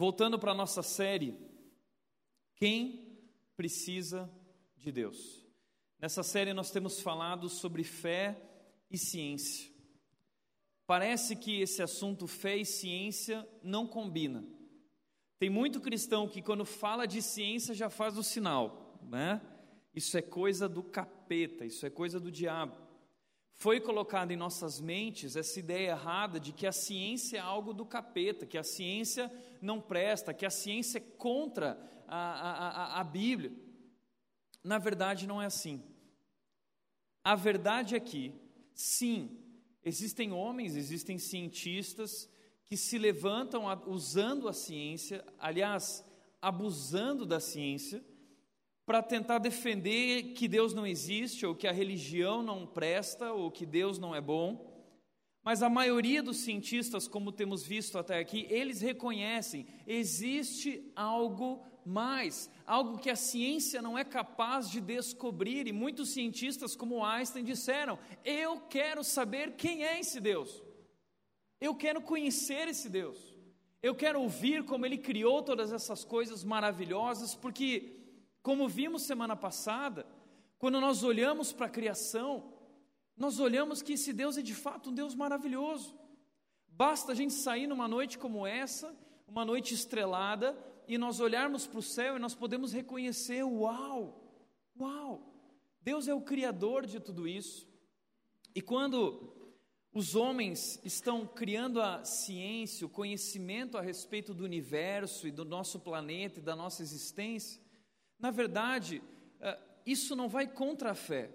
Voltando para a nossa série, quem precisa de Deus? Nessa série nós temos falado sobre fé e ciência. Parece que esse assunto fé e ciência não combina. Tem muito cristão que quando fala de ciência já faz o sinal, né? Isso é coisa do capeta, isso é coisa do diabo. Foi colocada em nossas mentes essa ideia errada de que a ciência é algo do capeta, que a ciência não presta, que a ciência é contra a, a, a, Bíblia. Na verdade, não é assim. A verdade é que, sim, existem homens, existem cientistas que se levantam usando a ciência, aliás, abusando da ciência, para tentar defender que Deus não existe, ou que a religião não presta, ou que Deus não é bom. Mas a maioria dos cientistas, como temos visto até aqui, eles reconhecem existe algo mais, algo que a ciência não é capaz de descobrir, e muitos cientistas, como Einstein, disseram: Eu quero saber quem é esse Deus, eu quero conhecer esse Deus, eu quero ouvir como ele criou todas essas coisas maravilhosas, porque como vimos semana passada, quando nós olhamos para a criação, nós olhamos que esse Deus é de fato um Deus maravilhoso. Basta a gente sair numa noite como essa, uma noite estrelada, e nós olharmos para o céu e nós podemos reconhecer: uau, uau, Deus é o Criador de tudo isso. E quando os homens estão criando a ciência, o conhecimento a respeito do universo e do nosso planeta e da nossa existência, na verdade, eh, isso não vai contra a fé.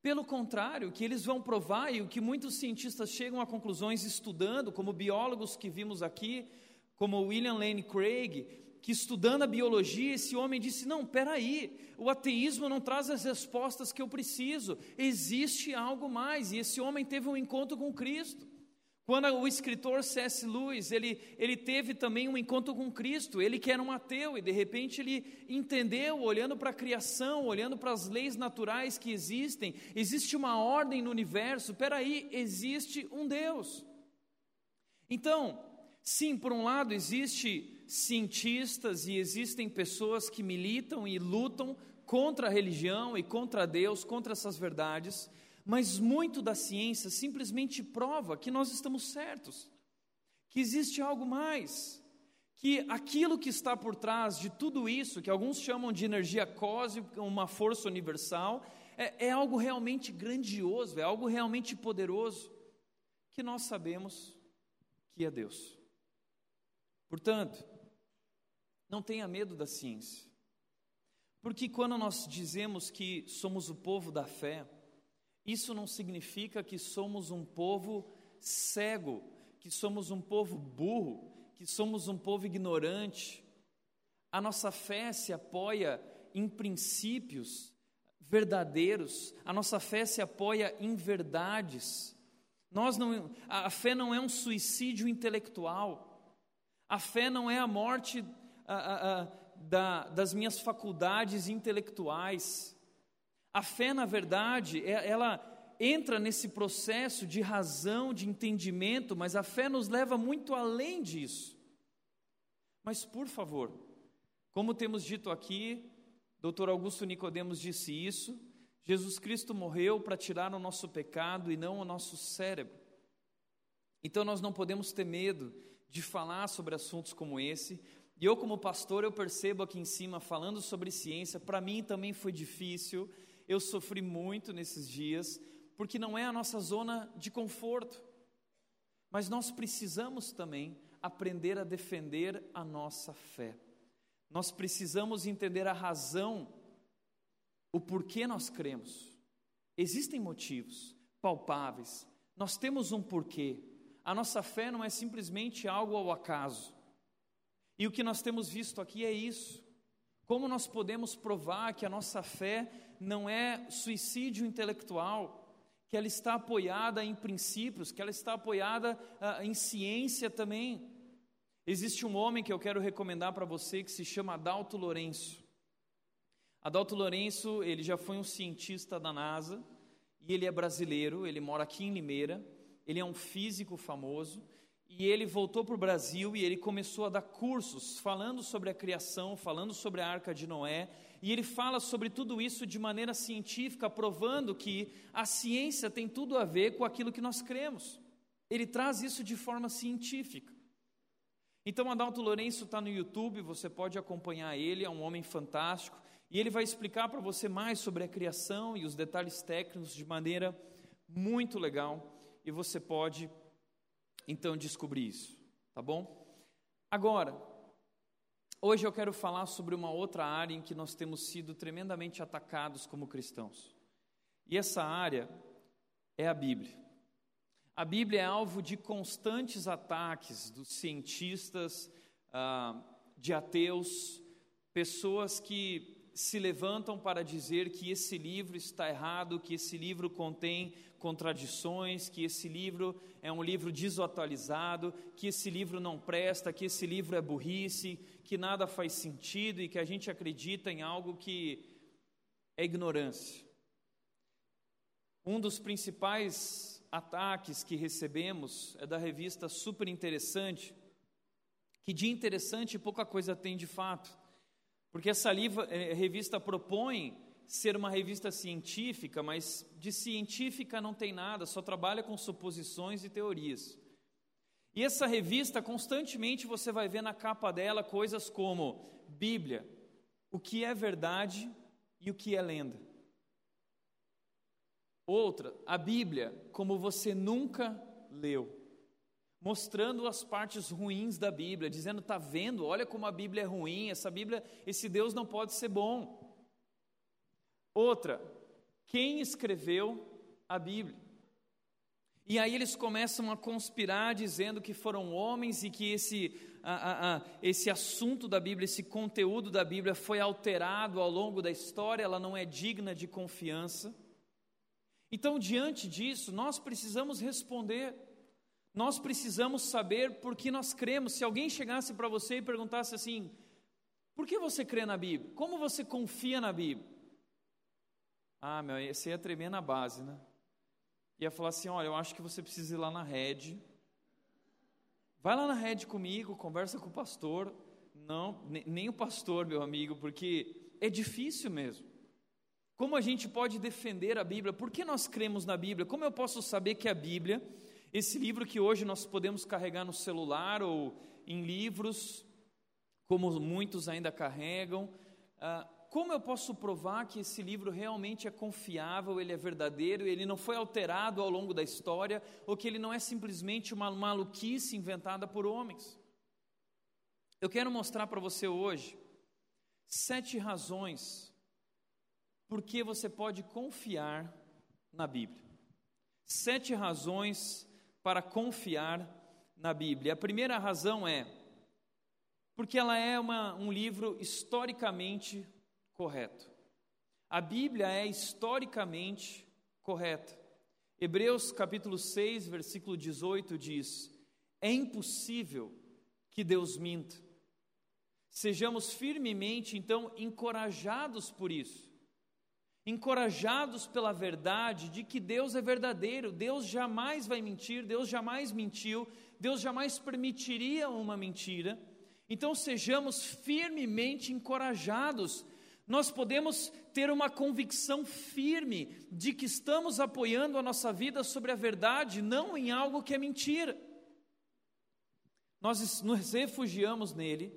Pelo contrário, o que eles vão provar e o que muitos cientistas chegam a conclusões estudando, como biólogos que vimos aqui, como William Lane Craig, que estudando a biologia, esse homem disse: Não, peraí, o ateísmo não traz as respostas que eu preciso, existe algo mais. E esse homem teve um encontro com Cristo. Quando o escritor C.S. Lewis, ele, ele teve também um encontro com Cristo, ele que era um ateu, e de repente ele entendeu, olhando para a criação, olhando para as leis naturais que existem, existe uma ordem no universo, peraí, existe um Deus. Então, sim, por um lado, existe cientistas e existem pessoas que militam e lutam contra a religião e contra Deus, contra essas verdades, mas muito da ciência simplesmente prova que nós estamos certos, que existe algo mais, que aquilo que está por trás de tudo isso, que alguns chamam de energia cósmica, uma força universal, é, é algo realmente grandioso, é algo realmente poderoso, que nós sabemos que é Deus. Portanto, não tenha medo da ciência, porque quando nós dizemos que somos o povo da fé, isso não significa que somos um povo cego, que somos um povo burro, que somos um povo ignorante. A nossa fé se apoia em princípios verdadeiros, a nossa fé se apoia em verdades. Nós não, a fé não é um suicídio intelectual, a fé não é a morte a, a, a, da, das minhas faculdades intelectuais. A fé, na verdade, é, ela entra nesse processo de razão, de entendimento, mas a fé nos leva muito além disso. Mas, por favor, como temos dito aqui, Dr. Augusto Nicodemos disse isso, Jesus Cristo morreu para tirar o nosso pecado e não o nosso cérebro. Então nós não podemos ter medo de falar sobre assuntos como esse. E eu, como pastor, eu percebo aqui em cima, falando sobre ciência, para mim também foi difícil, eu sofri muito nesses dias, porque não é a nossa zona de conforto. Mas nós precisamos também aprender a defender a nossa fé. Nós precisamos entender a razão, o porquê nós cremos. Existem motivos palpáveis, nós temos um porquê. A nossa fé não é simplesmente algo ao acaso. E o que nós temos visto aqui é isso. Como nós podemos provar que a nossa fé não é suicídio intelectual, que ela está apoiada em princípios, que ela está apoiada uh, em ciência também? Existe um homem que eu quero recomendar para você que se chama Adalto Lourenço. Adalto Lourenço, ele já foi um cientista da NASA e ele é brasileiro, ele mora aqui em Limeira, ele é um físico famoso e ele voltou para o Brasil e ele começou a dar cursos falando sobre a criação, falando sobre a arca de Noé, e ele fala sobre tudo isso de maneira científica, provando que a ciência tem tudo a ver com aquilo que nós cremos. Ele traz isso de forma científica. Então, Adalto Lourenço está no YouTube, você pode acompanhar ele, é um homem fantástico, e ele vai explicar para você mais sobre a criação e os detalhes técnicos de maneira muito legal, e você pode então descobrir isso, tá bom? Agora, hoje eu quero falar sobre uma outra área em que nós temos sido tremendamente atacados como cristãos. E essa área é a Bíblia. A Bíblia é alvo de constantes ataques dos cientistas, ah, de ateus, pessoas que se levantam para dizer que esse livro está errado, que esse livro contém contradições, que esse livro é um livro desatualizado, que esse livro não presta, que esse livro é burrice, que nada faz sentido e que a gente acredita em algo que é ignorância. Um dos principais ataques que recebemos é da revista Super Interessante, que de interessante pouca coisa tem de fato. Porque essa eh, revista propõe ser uma revista científica, mas de científica não tem nada, só trabalha com suposições e teorias. E essa revista, constantemente você vai ver na capa dela coisas como Bíblia, o que é verdade e o que é lenda. Outra, a Bíblia, como você nunca leu mostrando as partes ruins da Bíblia, dizendo: "Tá vendo? Olha como a Bíblia é ruim, essa Bíblia, esse Deus não pode ser bom". Outra, quem escreveu a Bíblia? E aí eles começam a conspirar dizendo que foram homens e que esse, a, a, a, esse assunto da Bíblia, esse conteúdo da Bíblia foi alterado ao longo da história, ela não é digna de confiança. Então, diante disso, nós precisamos responder nós precisamos saber por que nós cremos. Se alguém chegasse para você e perguntasse assim: por que você crê na Bíblia? Como você confia na Bíblia? Ah, meu, você ia tremer na base, né? Ia falar assim: olha, eu acho que você precisa ir lá na rede. Vai lá na rede comigo, conversa com o pastor. Não, nem o pastor, meu amigo, porque é difícil mesmo. Como a gente pode defender a Bíblia? Por que nós cremos na Bíblia? Como eu posso saber que a Bíblia esse livro que hoje nós podemos carregar no celular ou em livros, como muitos ainda carregam, ah, como eu posso provar que esse livro realmente é confiável, ele é verdadeiro, ele não foi alterado ao longo da história, ou que ele não é simplesmente uma maluquice inventada por homens? Eu quero mostrar para você hoje sete razões por que você pode confiar na Bíblia. Sete razões para confiar na Bíblia. A primeira razão é porque ela é uma, um livro historicamente correto. A Bíblia é historicamente correta. Hebreus capítulo 6, versículo 18 diz: É impossível que Deus minta. Sejamos firmemente, então, encorajados por isso encorajados pela verdade de que Deus é verdadeiro, Deus jamais vai mentir, Deus jamais mentiu, Deus jamais permitiria uma mentira. Então sejamos firmemente encorajados. Nós podemos ter uma convicção firme de que estamos apoiando a nossa vida sobre a verdade, não em algo que é mentira. Nós nos refugiamos nele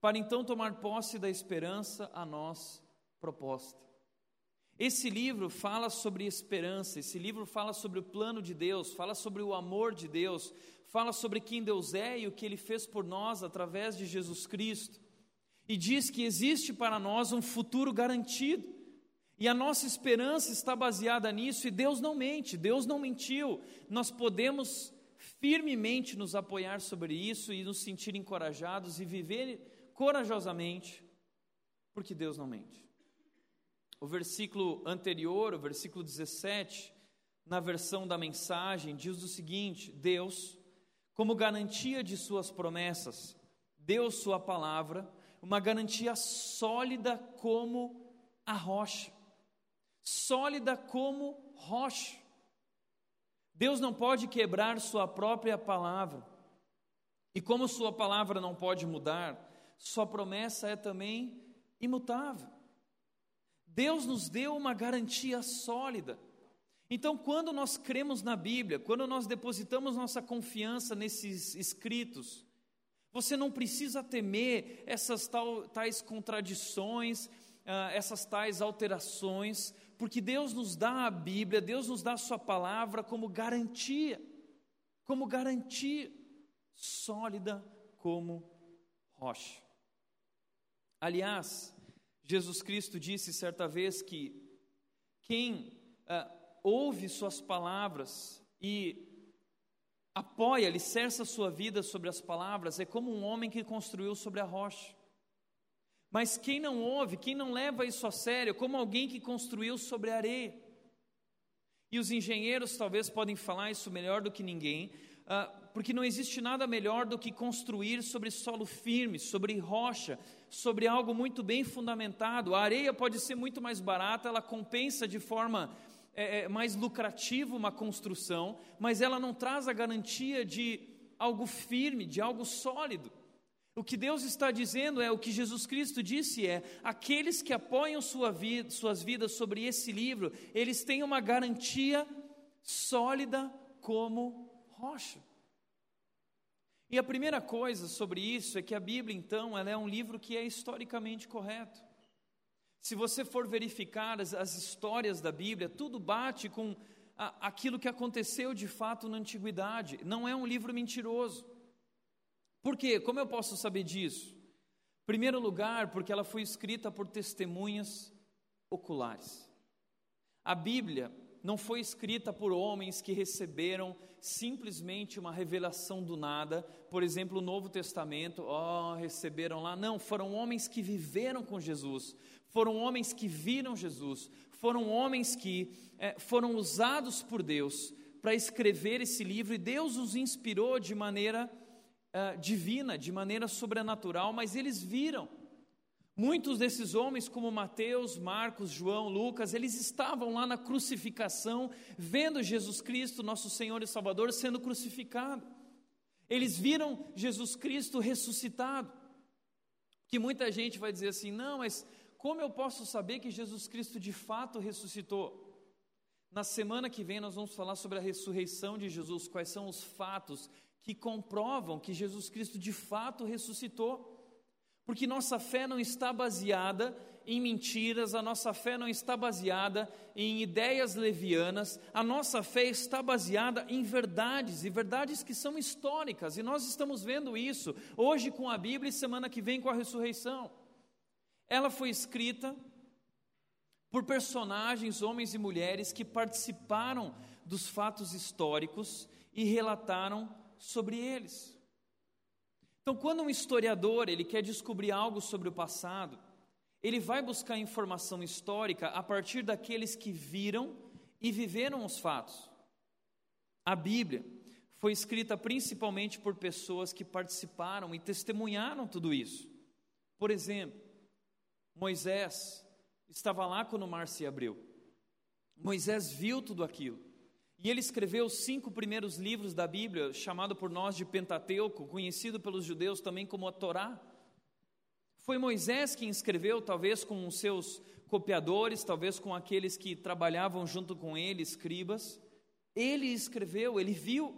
para então tomar posse da esperança a nós proposta. Esse livro fala sobre esperança, esse livro fala sobre o plano de Deus, fala sobre o amor de Deus, fala sobre quem Deus é e o que ele fez por nós através de Jesus Cristo. E diz que existe para nós um futuro garantido. E a nossa esperança está baseada nisso, e Deus não mente, Deus não mentiu. Nós podemos firmemente nos apoiar sobre isso e nos sentir encorajados e viver corajosamente, porque Deus não mente. O versículo anterior, o versículo 17, na versão da mensagem, diz o seguinte: Deus, como garantia de Suas promessas, deu Sua palavra, uma garantia sólida como a rocha. Sólida como rocha. Deus não pode quebrar Sua própria palavra. E como Sua palavra não pode mudar, Sua promessa é também imutável. Deus nos deu uma garantia sólida. Então, quando nós cremos na Bíblia, quando nós depositamos nossa confiança nesses escritos, você não precisa temer essas tais contradições, uh, essas tais alterações, porque Deus nos dá a Bíblia, Deus nos dá a Sua palavra como garantia, como garantia sólida como rocha. Aliás, Jesus Cristo disse certa vez que quem uh, ouve Suas palavras e apoia, alicerça sua vida sobre as palavras, é como um homem que construiu sobre a rocha. Mas quem não ouve, quem não leva isso a sério, é como alguém que construiu sobre a areia. E os engenheiros talvez podem falar isso melhor do que ninguém, uh, porque não existe nada melhor do que construir sobre solo firme, sobre rocha, sobre algo muito bem fundamentado. A areia pode ser muito mais barata, ela compensa de forma é, é, mais lucrativa uma construção, mas ela não traz a garantia de algo firme, de algo sólido. O que Deus está dizendo é o que Jesus Cristo disse é: aqueles que apoiam sua vida, suas vidas sobre esse livro, eles têm uma garantia sólida como rocha. E a primeira coisa sobre isso é que a Bíblia, então, ela é um livro que é historicamente correto. Se você for verificar as, as histórias da Bíblia, tudo bate com a, aquilo que aconteceu de fato na antiguidade. Não é um livro mentiroso. Por quê? Como eu posso saber disso? Primeiro lugar, porque ela foi escrita por testemunhas oculares. A Bíblia não foi escrita por homens que receberam simplesmente uma revelação do nada, por exemplo, o Novo Testamento, oh, receberam lá. Não, foram homens que viveram com Jesus, foram homens que viram Jesus, foram homens que é, foram usados por Deus para escrever esse livro e Deus os inspirou de maneira uh, divina, de maneira sobrenatural, mas eles viram. Muitos desses homens, como Mateus, Marcos, João, Lucas, eles estavam lá na crucificação, vendo Jesus Cristo, nosso Senhor e Salvador, sendo crucificado. Eles viram Jesus Cristo ressuscitado. Que muita gente vai dizer assim: não, mas como eu posso saber que Jesus Cristo de fato ressuscitou? Na semana que vem nós vamos falar sobre a ressurreição de Jesus, quais são os fatos que comprovam que Jesus Cristo de fato ressuscitou. Porque nossa fé não está baseada em mentiras, a nossa fé não está baseada em ideias levianas, a nossa fé está baseada em verdades, e verdades que são históricas, e nós estamos vendo isso hoje com a Bíblia e semana que vem com a ressurreição. Ela foi escrita por personagens, homens e mulheres, que participaram dos fatos históricos e relataram sobre eles. Então, quando um historiador ele quer descobrir algo sobre o passado, ele vai buscar informação histórica a partir daqueles que viram e viveram os fatos. A Bíblia foi escrita principalmente por pessoas que participaram e testemunharam tudo isso. Por exemplo, Moisés estava lá quando o mar se abriu. Moisés viu tudo aquilo. E ele escreveu os cinco primeiros livros da Bíblia, chamado por nós de Pentateuco, conhecido pelos judeus também como a Torá. Foi Moisés quem escreveu, talvez com os seus copiadores, talvez com aqueles que trabalhavam junto com ele, escribas. Ele escreveu, ele viu.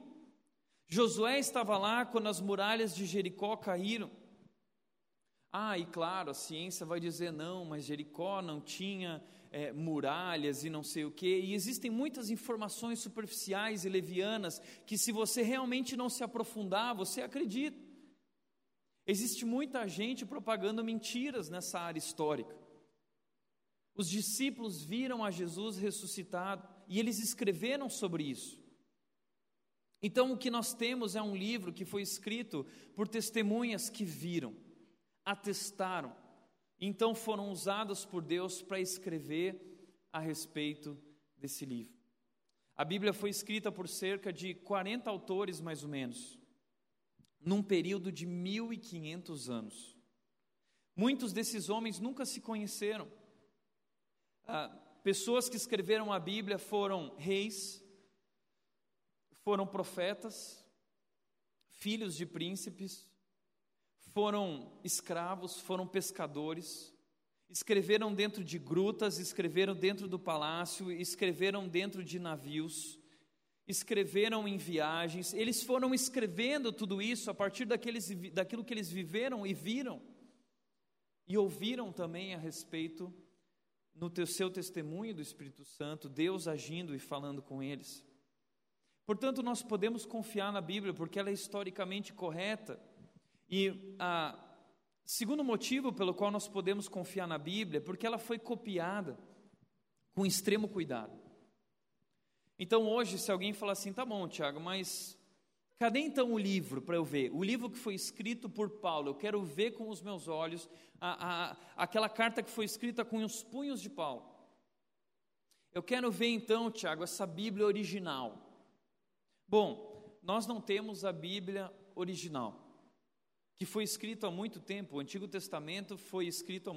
Josué estava lá quando as muralhas de Jericó caíram. Ah, e claro, a ciência vai dizer não, mas Jericó não tinha é, muralhas e não sei o quê. E existem muitas informações superficiais e levianas que, se você realmente não se aprofundar, você acredita. Existe muita gente propagando mentiras nessa área histórica. Os discípulos viram a Jesus ressuscitado e eles escreveram sobre isso. Então, o que nós temos é um livro que foi escrito por testemunhas que viram atestaram, então foram usadas por Deus para escrever a respeito desse livro. A Bíblia foi escrita por cerca de 40 autores, mais ou menos, num período de 1500 anos. Muitos desses homens nunca se conheceram. Ah, pessoas que escreveram a Bíblia foram reis, foram profetas, filhos de príncipes, foram escravos, foram pescadores, escreveram dentro de grutas, escreveram dentro do palácio, escreveram dentro de navios, escreveram em viagens, eles foram escrevendo tudo isso a partir daqueles, daquilo que eles viveram e viram, e ouviram também a respeito no teu, seu testemunho do Espírito Santo, Deus agindo e falando com eles. Portanto, nós podemos confiar na Bíblia porque ela é historicamente correta. E a segundo motivo pelo qual nós podemos confiar na Bíblia é porque ela foi copiada com extremo cuidado. Então, hoje, se alguém falar assim, tá bom, Tiago, mas cadê então o livro para eu ver? O livro que foi escrito por Paulo, eu quero ver com os meus olhos a, a, aquela carta que foi escrita com os punhos de Paulo. Eu quero ver então, Tiago, essa Bíblia original. Bom, nós não temos a Bíblia original, que foi escrito há muito tempo. O Antigo Testamento foi escrito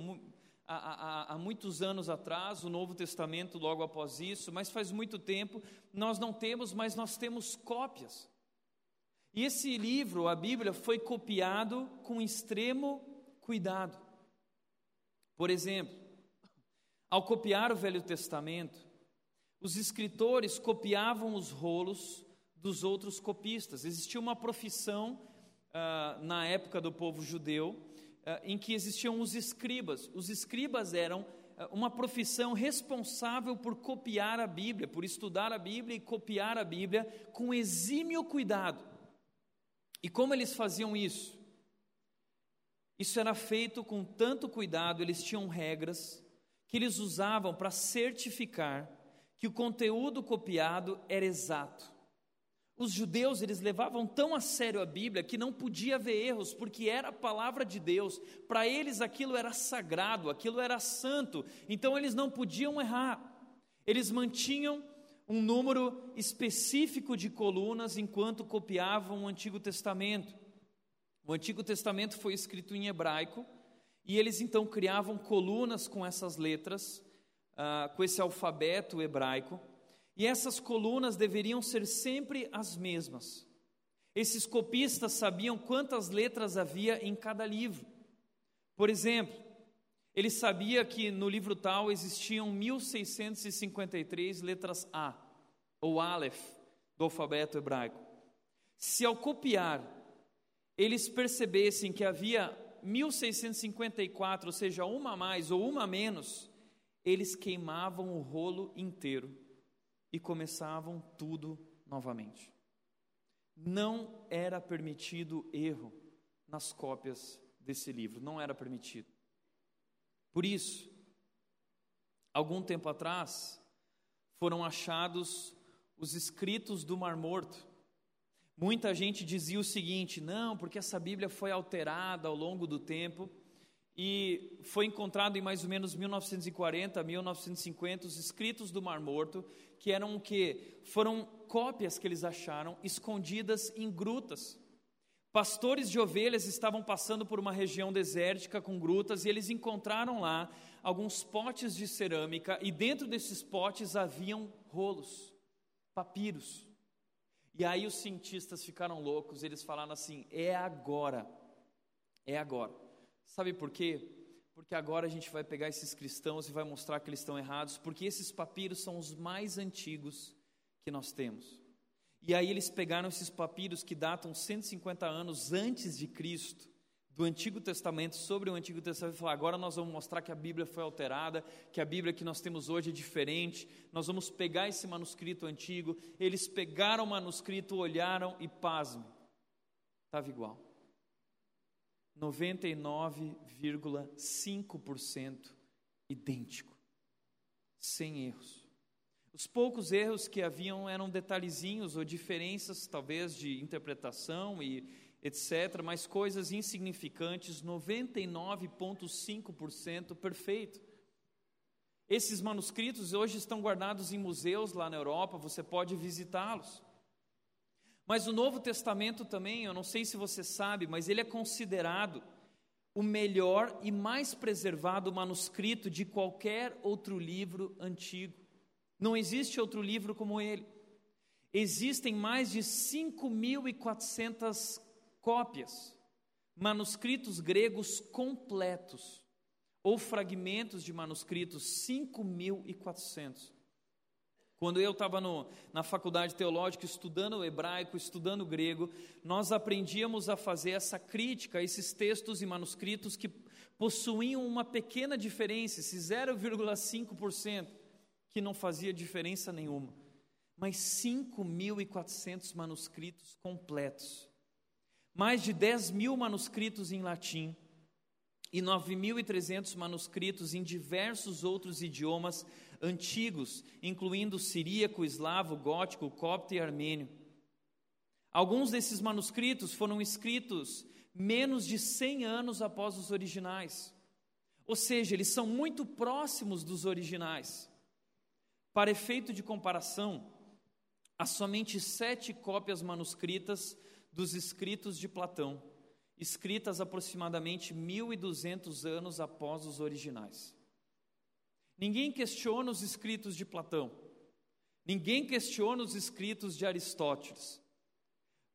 há, há, há, muitos anos atrás, o Novo Testamento logo após isso, mas faz muito tempo nós não temos, mas nós temos cópias. E esse livro, a Bíblia, foi copiado com extremo cuidado. Por exemplo, ao copiar o Velho Testamento, os escritores copiavam os rolos dos outros copistas. Existia uma profissão uh, na época do povo judeu uh, em que existiam os escribas. Os escribas eram uh, uma profissão responsável por copiar a Bíblia, por estudar a Bíblia e copiar a Bíblia com exímio cuidado. E como eles faziam isso? Isso era feito com tanto cuidado, eles tinham regras que eles usavam para certificar que o conteúdo copiado era exato. Os judeus, eles levavam tão a sério a Bíblia que não podia haver erros, porque era a palavra de Deus. Para eles aquilo era sagrado, aquilo era santo. Então eles não podiam errar. Eles mantinham um número específico de colunas enquanto copiavam o Antigo Testamento. O Antigo Testamento foi escrito em hebraico e eles então criavam colunas com essas letras, uh, com esse alfabeto hebraico, e essas colunas deveriam ser sempre as mesmas. Esses copistas sabiam quantas letras havia em cada livro. Por exemplo, ele sabia que no livro tal existiam 1653 letras A, ou Aleph, do alfabeto hebraico. Se ao copiar eles percebessem que havia 1654, ou seja, uma a mais ou uma a menos, eles queimavam o rolo inteiro e começavam tudo novamente. Não era permitido erro nas cópias desse livro, não era permitido. Por isso, algum tempo atrás, foram achados os escritos do Mar Morto, Muita gente dizia o seguinte: não, porque essa Bíblia foi alterada ao longo do tempo e foi encontrado em mais ou menos 1940, 1950 os escritos do Mar Morto, que eram o que foram cópias que eles acharam escondidas em grutas. Pastores de ovelhas estavam passando por uma região desértica com grutas e eles encontraram lá alguns potes de cerâmica e dentro desses potes haviam rolos, papiros. E aí os cientistas ficaram loucos, eles falaram assim: é agora, é agora. Sabe por quê? Porque agora a gente vai pegar esses cristãos e vai mostrar que eles estão errados, porque esses papiros são os mais antigos que nós temos. E aí eles pegaram esses papiros que datam 150 anos antes de Cristo do Antigo Testamento sobre o Antigo Testamento e falar: agora nós vamos mostrar que a Bíblia foi alterada, que a Bíblia que nós temos hoje é diferente. Nós vamos pegar esse manuscrito antigo. Eles pegaram o manuscrito, olharam e pasmem, estava igual. 99,5% idêntico, sem erros. Os poucos erros que haviam eram detalhezinhos ou diferenças, talvez, de interpretação e etc., mas coisas insignificantes, 99,5% perfeito. Esses manuscritos hoje estão guardados em museus lá na Europa, você pode visitá-los. Mas o Novo Testamento também, eu não sei se você sabe, mas ele é considerado o melhor e mais preservado manuscrito de qualquer outro livro antigo. Não existe outro livro como ele. Existem mais de 5.400 cópias, manuscritos gregos completos, ou fragmentos de manuscritos, 5.400. Quando eu estava na faculdade teológica estudando hebraico, estudando grego, nós aprendíamos a fazer essa crítica a esses textos e manuscritos que possuíam uma pequena diferença, esse 0,5%, que não fazia diferença nenhuma. Mas 5.400 manuscritos completos, mais de 10 mil manuscritos em latim e 9.300 manuscritos em diversos outros idiomas antigos, incluindo siríaco, eslavo, gótico, copto e armênio. Alguns desses manuscritos foram escritos menos de 100 anos após os originais. Ou seja, eles são muito próximos dos originais. Para efeito de comparação, há somente sete cópias manuscritas dos escritos de Platão, escritas aproximadamente 1.200 anos após os originais. Ninguém questiona os escritos de Platão, ninguém questiona os escritos de Aristóteles,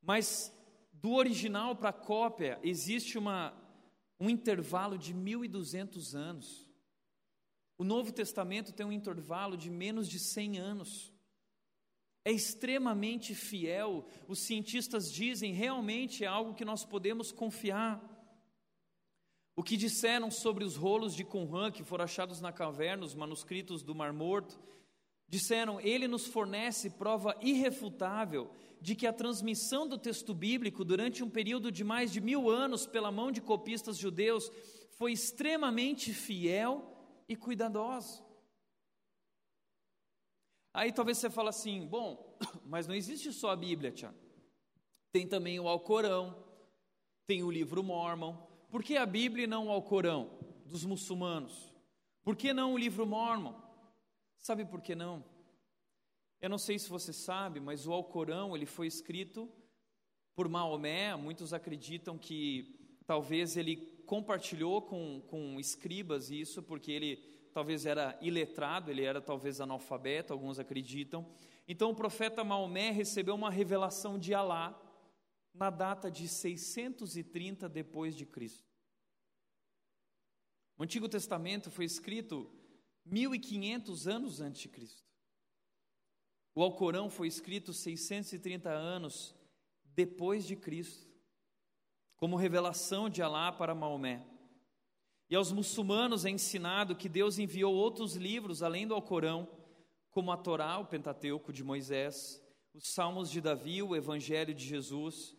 mas do original para a cópia existe uma, um intervalo de 1.200 anos. O Novo Testamento tem um intervalo de menos de 100 anos. É extremamente fiel, os cientistas dizem realmente é algo que nós podemos confiar. O que disseram sobre os rolos de Qumran que foram achados na caverna, os manuscritos do Mar Morto, disseram: ele nos fornece prova irrefutável de que a transmissão do texto bíblico durante um período de mais de mil anos pela mão de copistas judeus foi extremamente fiel e cuidadosa. Aí talvez você fale assim: bom, mas não existe só a Bíblia, Tiago. Tem também o Alcorão, tem o livro Mormon, por que a Bíblia e não o Alcorão dos muçulmanos? Por que não o livro Mormon? Sabe por que não? Eu não sei se você sabe, mas o Alcorão ele foi escrito por Maomé. Muitos acreditam que talvez ele compartilhou com, com escribas isso, porque ele talvez era iletrado, ele era talvez analfabeto, alguns acreditam. Então o profeta Maomé recebeu uma revelação de Alá na data de 630 depois de Cristo. O Antigo Testamento foi escrito 1500 anos antes de Cristo. O Alcorão foi escrito 630 anos depois de Cristo, como revelação de Alá para Maomé. E aos muçulmanos é ensinado que Deus enviou outros livros além do Alcorão, como a Torá, o Pentateuco de Moisés, os Salmos de Davi, o Evangelho de Jesus,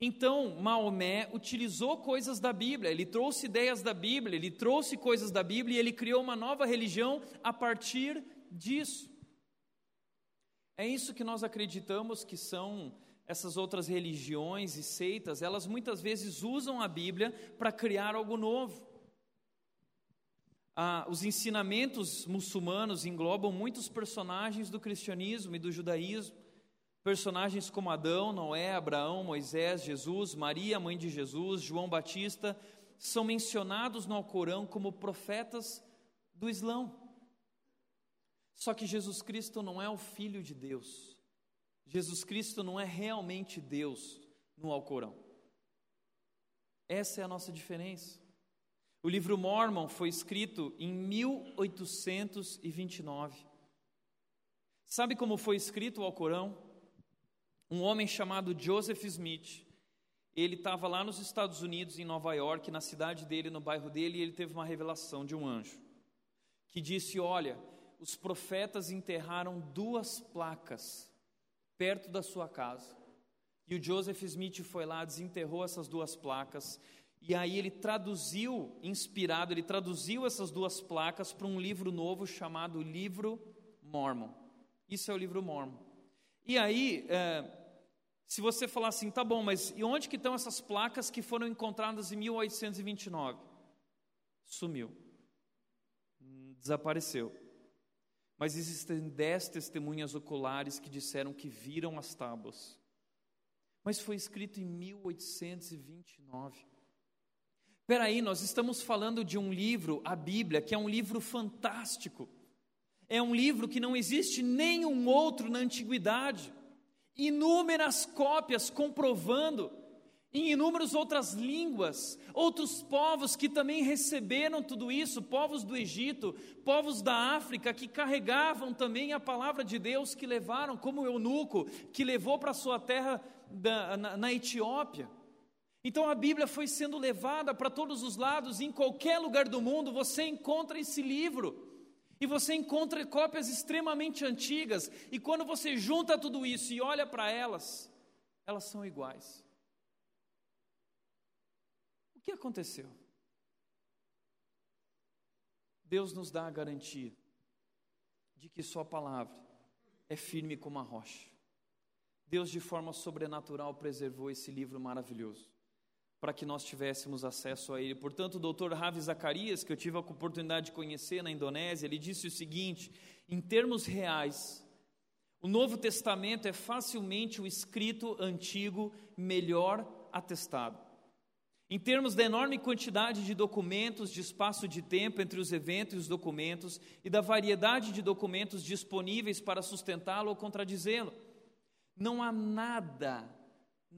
então, Maomé utilizou coisas da Bíblia, ele trouxe ideias da Bíblia, ele trouxe coisas da Bíblia e ele criou uma nova religião a partir disso. É isso que nós acreditamos que são essas outras religiões e seitas, elas muitas vezes usam a Bíblia para criar algo novo. Ah, os ensinamentos muçulmanos englobam muitos personagens do cristianismo e do judaísmo. Personagens como Adão, Noé, Abraão, Moisés, Jesus, Maria, mãe de Jesus, João Batista, são mencionados no Alcorão como profetas do Islão. Só que Jesus Cristo não é o Filho de Deus. Jesus Cristo não é realmente Deus no Alcorão. Essa é a nossa diferença. O livro Mormon foi escrito em 1829. Sabe como foi escrito o Alcorão? Um homem chamado Joseph Smith. Ele estava lá nos Estados Unidos, em Nova York, na cidade dele, no bairro dele, e ele teve uma revelação de um anjo que disse: Olha, os profetas enterraram duas placas perto da sua casa. E o Joseph Smith foi lá, desenterrou essas duas placas, e aí ele traduziu, inspirado, ele traduziu essas duas placas para um livro novo chamado Livro Mormon. Isso é o livro Mormon. E aí, é, se você falar assim, tá bom, mas e onde que estão essas placas que foram encontradas em 1829? Sumiu. Desapareceu. Mas existem dez testemunhas oculares que disseram que viram as tábuas. Mas foi escrito em 1829. Peraí, nós estamos falando de um livro, a Bíblia, que é um livro fantástico. É um livro que não existe nenhum outro na antiguidade inúmeras cópias comprovando em inúmeras outras línguas, outros povos que também receberam tudo isso, povos do Egito, povos da África que carregavam também a palavra de Deus, que levaram, como eunuco, que levou para sua terra da, na, na Etiópia. Então a Bíblia foi sendo levada para todos os lados, em qualquer lugar do mundo você encontra esse livro. E você encontra cópias extremamente antigas, e quando você junta tudo isso e olha para elas, elas são iguais que aconteceu? Deus nos dá a garantia de que Sua palavra é firme como a rocha. Deus, de forma sobrenatural, preservou esse livro maravilhoso para que nós tivéssemos acesso a ele. Portanto, o doutor Ravi Zacarias, que eu tive a oportunidade de conhecer na Indonésia, ele disse o seguinte: em termos reais, o Novo Testamento é facilmente o escrito antigo melhor atestado. Em termos da enorme quantidade de documentos, de espaço de tempo entre os eventos e os documentos, e da variedade de documentos disponíveis para sustentá-lo ou contradizê-lo, não há nada,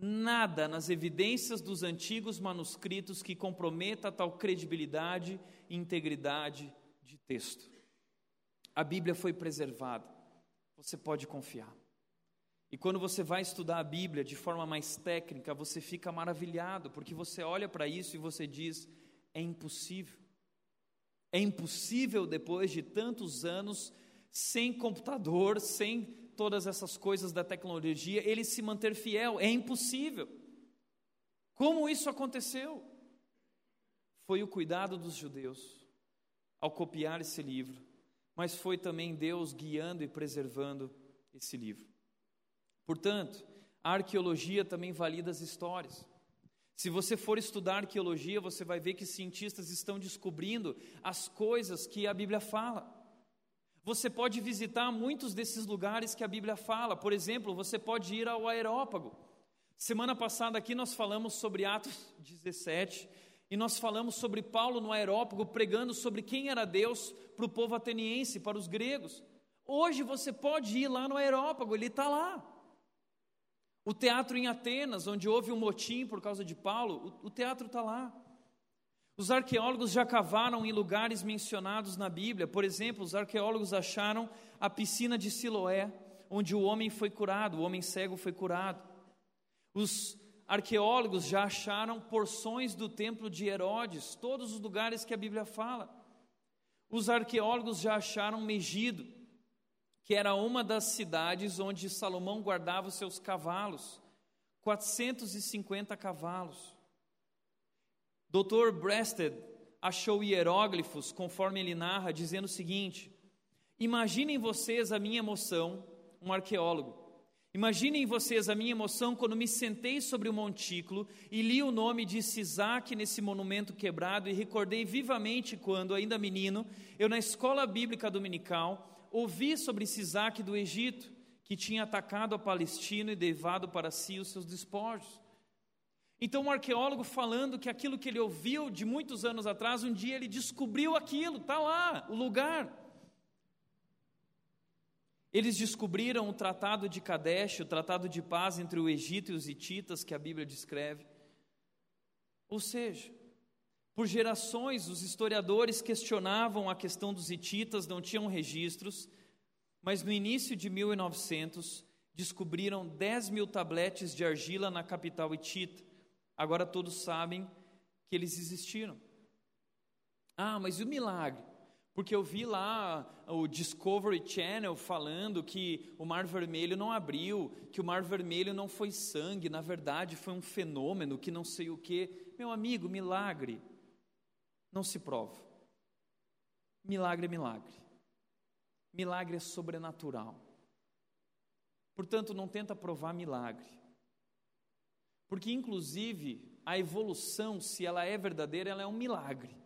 nada nas evidências dos antigos manuscritos que comprometa tal credibilidade e integridade de texto. A Bíblia foi preservada, você pode confiar. E quando você vai estudar a Bíblia de forma mais técnica, você fica maravilhado, porque você olha para isso e você diz: é impossível. É impossível depois de tantos anos, sem computador, sem todas essas coisas da tecnologia, ele se manter fiel. É impossível. Como isso aconteceu? Foi o cuidado dos judeus ao copiar esse livro, mas foi também Deus guiando e preservando esse livro. Portanto, a arqueologia também valida as histórias. Se você for estudar arqueologia, você vai ver que cientistas estão descobrindo as coisas que a Bíblia fala. Você pode visitar muitos desses lugares que a Bíblia fala. Por exemplo, você pode ir ao aerópago. Semana passada aqui nós falamos sobre Atos 17 e nós falamos sobre Paulo no aerópago pregando sobre quem era Deus para o povo ateniense, para os gregos. Hoje você pode ir lá no aerópago, ele está lá. O teatro em Atenas, onde houve um motim por causa de Paulo, o, o teatro está lá. Os arqueólogos já cavaram em lugares mencionados na Bíblia. Por exemplo, os arqueólogos acharam a piscina de Siloé, onde o homem foi curado, o homem cego foi curado. Os arqueólogos já acharam porções do templo de Herodes, todos os lugares que a Bíblia fala. Os arqueólogos já acharam Megido, que era uma das cidades onde Salomão guardava os seus cavalos, 450 cavalos. Dr. Breasted achou hieróglifos, conforme ele narra, dizendo o seguinte: Imaginem vocês a minha emoção, um arqueólogo. Imaginem vocês a minha emoção quando me sentei sobre o montículo e li o nome de Sisaque nesse monumento quebrado e recordei vivamente quando, ainda menino, eu na escola bíblica dominical, ouvi sobre Sisaque do Egito, que tinha atacado a Palestina e levado para si os seus despojos. Então, um arqueólogo falando que aquilo que ele ouviu de muitos anos atrás, um dia ele descobriu aquilo, está lá, o lugar. Eles descobriram o Tratado de Kadesh, o Tratado de Paz entre o Egito e os Hititas, que a Bíblia descreve. Ou seja, por gerações, os historiadores questionavam a questão dos hititas, não tinham registros, mas no início de 1900 descobriram 10 mil tabletes de argila na capital hitita. Agora todos sabem que eles existiram. Ah, mas e o milagre? Porque eu vi lá o Discovery Channel falando que o Mar Vermelho não abriu, que o Mar Vermelho não foi sangue, na verdade foi um fenômeno que não sei o que. Meu amigo, milagre não se prova. Milagre é milagre. Milagre é sobrenatural. Portanto, não tenta provar milagre. Porque, inclusive, a evolução, se ela é verdadeira, ela é um milagre.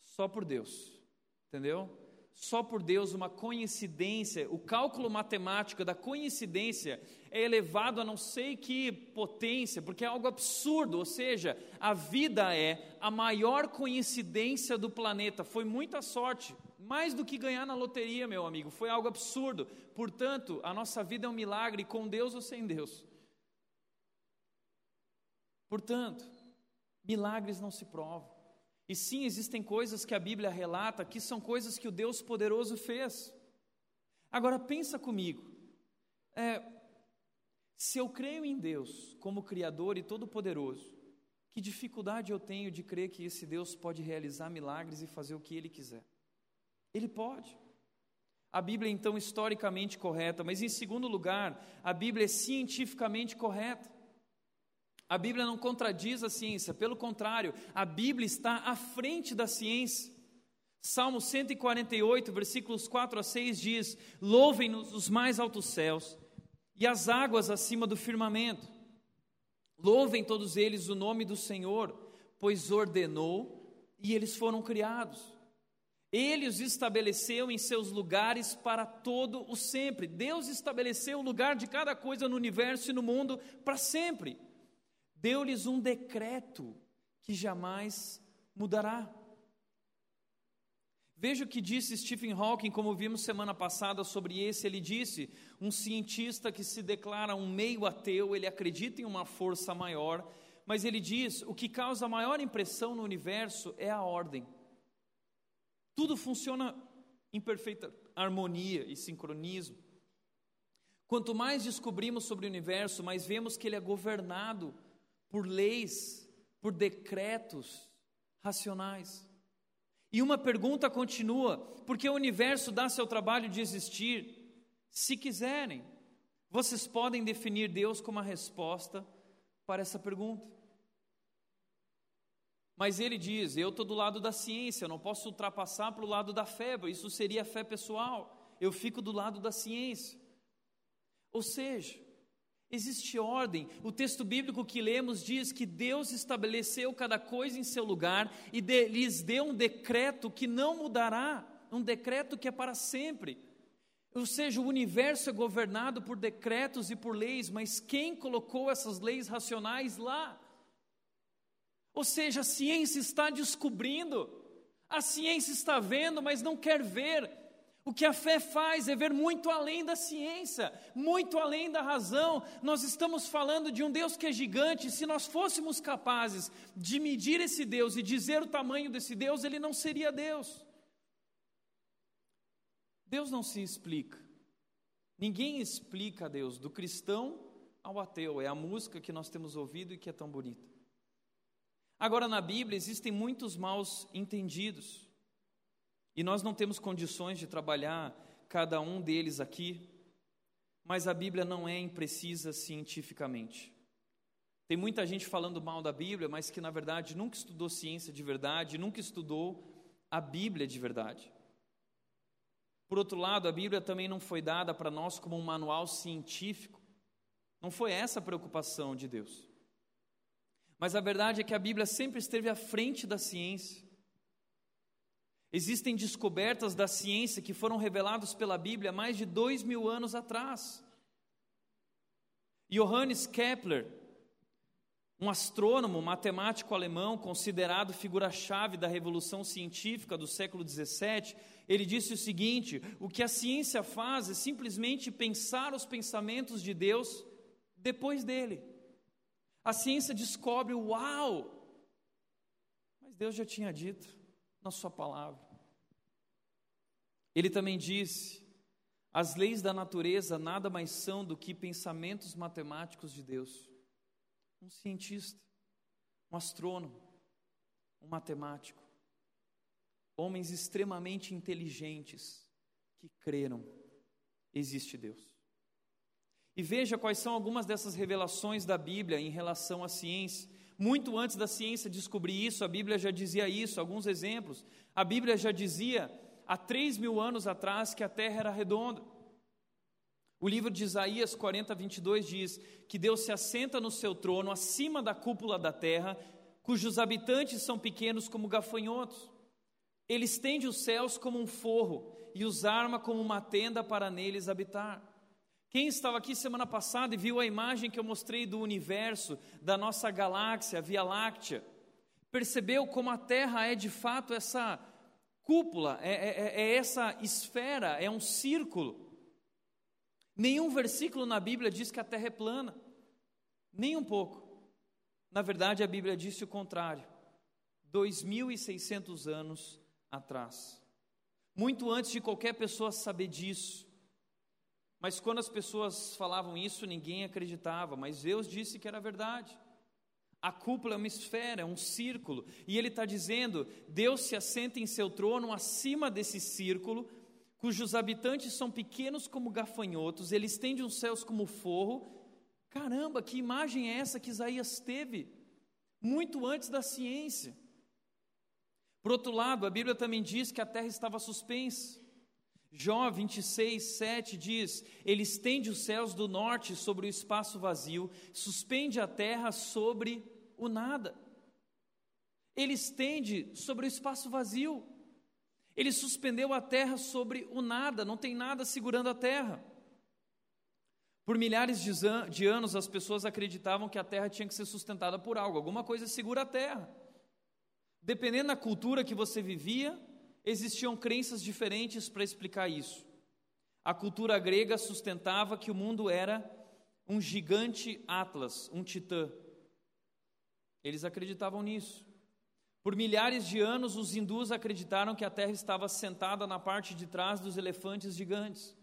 Só por Deus. Entendeu? só por Deus uma coincidência, o cálculo matemático da coincidência é elevado a não sei que potência, porque é algo absurdo, ou seja, a vida é a maior coincidência do planeta, foi muita sorte, mais do que ganhar na loteria, meu amigo, foi algo absurdo. Portanto, a nossa vida é um milagre com Deus ou sem Deus. Portanto, milagres não se provam. E sim, existem coisas que a Bíblia relata que são coisas que o Deus poderoso fez. Agora pensa comigo. É, se eu creio em Deus como Criador e Todo-Poderoso, que dificuldade eu tenho de crer que esse Deus pode realizar milagres e fazer o que Ele quiser? Ele pode. A Bíblia é então historicamente correta, mas em segundo lugar, a Bíblia é cientificamente correta. A Bíblia não contradiz a ciência, pelo contrário, a Bíblia está à frente da ciência. Salmo 148, versículos 4 a 6 diz: Louvem-nos os mais altos céus e as águas acima do firmamento. Louvem todos eles o nome do Senhor, pois ordenou e eles foram criados. Ele os estabeleceu em seus lugares para todo o sempre. Deus estabeleceu o lugar de cada coisa no universo e no mundo para sempre deu-lhes um decreto que jamais mudará. Veja o que disse Stephen Hawking, como vimos semana passada sobre esse. Ele disse: um cientista que se declara um meio ateu, ele acredita em uma força maior, mas ele diz: o que causa maior impressão no universo é a ordem. Tudo funciona em perfeita harmonia e sincronismo. Quanto mais descobrimos sobre o universo, mais vemos que ele é governado por leis, por decretos racionais. E uma pergunta continua: por que o universo dá seu trabalho de existir? Se quiserem, vocês podem definir Deus como a resposta para essa pergunta. Mas ele diz: eu estou do lado da ciência, não posso ultrapassar para o lado da fé, isso seria fé pessoal. Eu fico do lado da ciência. Ou seja, Existe ordem. O texto bíblico que lemos diz que Deus estabeleceu cada coisa em seu lugar e de, lhes deu um decreto que não mudará, um decreto que é para sempre. Ou seja, o universo é governado por decretos e por leis, mas quem colocou essas leis racionais lá? Ou seja, a ciência está descobrindo, a ciência está vendo, mas não quer ver. O que a fé faz é ver muito além da ciência, muito além da razão. Nós estamos falando de um Deus que é gigante. Se nós fôssemos capazes de medir esse Deus e dizer o tamanho desse Deus, ele não seria Deus. Deus não se explica. Ninguém explica a Deus, do cristão ao ateu. É a música que nós temos ouvido e que é tão bonita. Agora, na Bíblia existem muitos maus entendidos. E nós não temos condições de trabalhar cada um deles aqui, mas a Bíblia não é imprecisa cientificamente. Tem muita gente falando mal da Bíblia, mas que na verdade nunca estudou ciência de verdade, nunca estudou a Bíblia de verdade. Por outro lado, a Bíblia também não foi dada para nós como um manual científico. Não foi essa a preocupação de Deus. Mas a verdade é que a Bíblia sempre esteve à frente da ciência. Existem descobertas da ciência que foram reveladas pela Bíblia mais de dois mil anos atrás. Johannes Kepler, um astrônomo, matemático alemão, considerado figura-chave da revolução científica do século XVII, ele disse o seguinte: o que a ciência faz é simplesmente pensar os pensamentos de Deus depois dele. A ciência descobre, uau! Mas Deus já tinha dito na Sua palavra. Ele também disse: as leis da natureza nada mais são do que pensamentos matemáticos de Deus. Um cientista, um astrônomo, um matemático, homens extremamente inteligentes que creram existe Deus. E veja quais são algumas dessas revelações da Bíblia em relação à ciência. Muito antes da ciência descobrir isso, a Bíblia já dizia isso, alguns exemplos. A Bíblia já dizia há três mil anos atrás que a terra era redonda. O livro de Isaías 40, 22 diz que Deus se assenta no seu trono acima da cúpula da terra, cujos habitantes são pequenos como gafanhotos. Ele estende os céus como um forro e os arma como uma tenda para neles habitar. Quem estava aqui semana passada e viu a imagem que eu mostrei do universo, da nossa galáxia, a Via Láctea, percebeu como a Terra é de fato essa cúpula, é, é, é, é essa esfera, é um círculo. Nenhum versículo na Bíblia diz que a terra é plana, nem um pouco. Na verdade, a Bíblia disse o contrário. 2.600 anos atrás. Muito antes de qualquer pessoa saber disso. Mas quando as pessoas falavam isso, ninguém acreditava. Mas Deus disse que era verdade. A cúpula é uma esfera, é um círculo. E Ele está dizendo: Deus se assenta em seu trono acima desse círculo, cujos habitantes são pequenos como gafanhotos, Ele estende os céus como forro. Caramba, que imagem é essa que Isaías teve? Muito antes da ciência. Por outro lado, a Bíblia também diz que a terra estava suspensa. Jó 26, 7 diz: Ele estende os céus do norte sobre o espaço vazio, suspende a terra sobre o nada. Ele estende sobre o espaço vazio. Ele suspendeu a terra sobre o nada, não tem nada segurando a terra. Por milhares de anos, as pessoas acreditavam que a terra tinha que ser sustentada por algo, alguma coisa segura a terra. Dependendo da cultura que você vivia, existiam crenças diferentes para explicar isso. A cultura grega sustentava que o mundo era um gigante Atlas, um titã. Eles acreditavam nisso. Por milhares de anos, os hindus acreditaram que a terra estava sentada na parte de trás dos elefantes gigantes.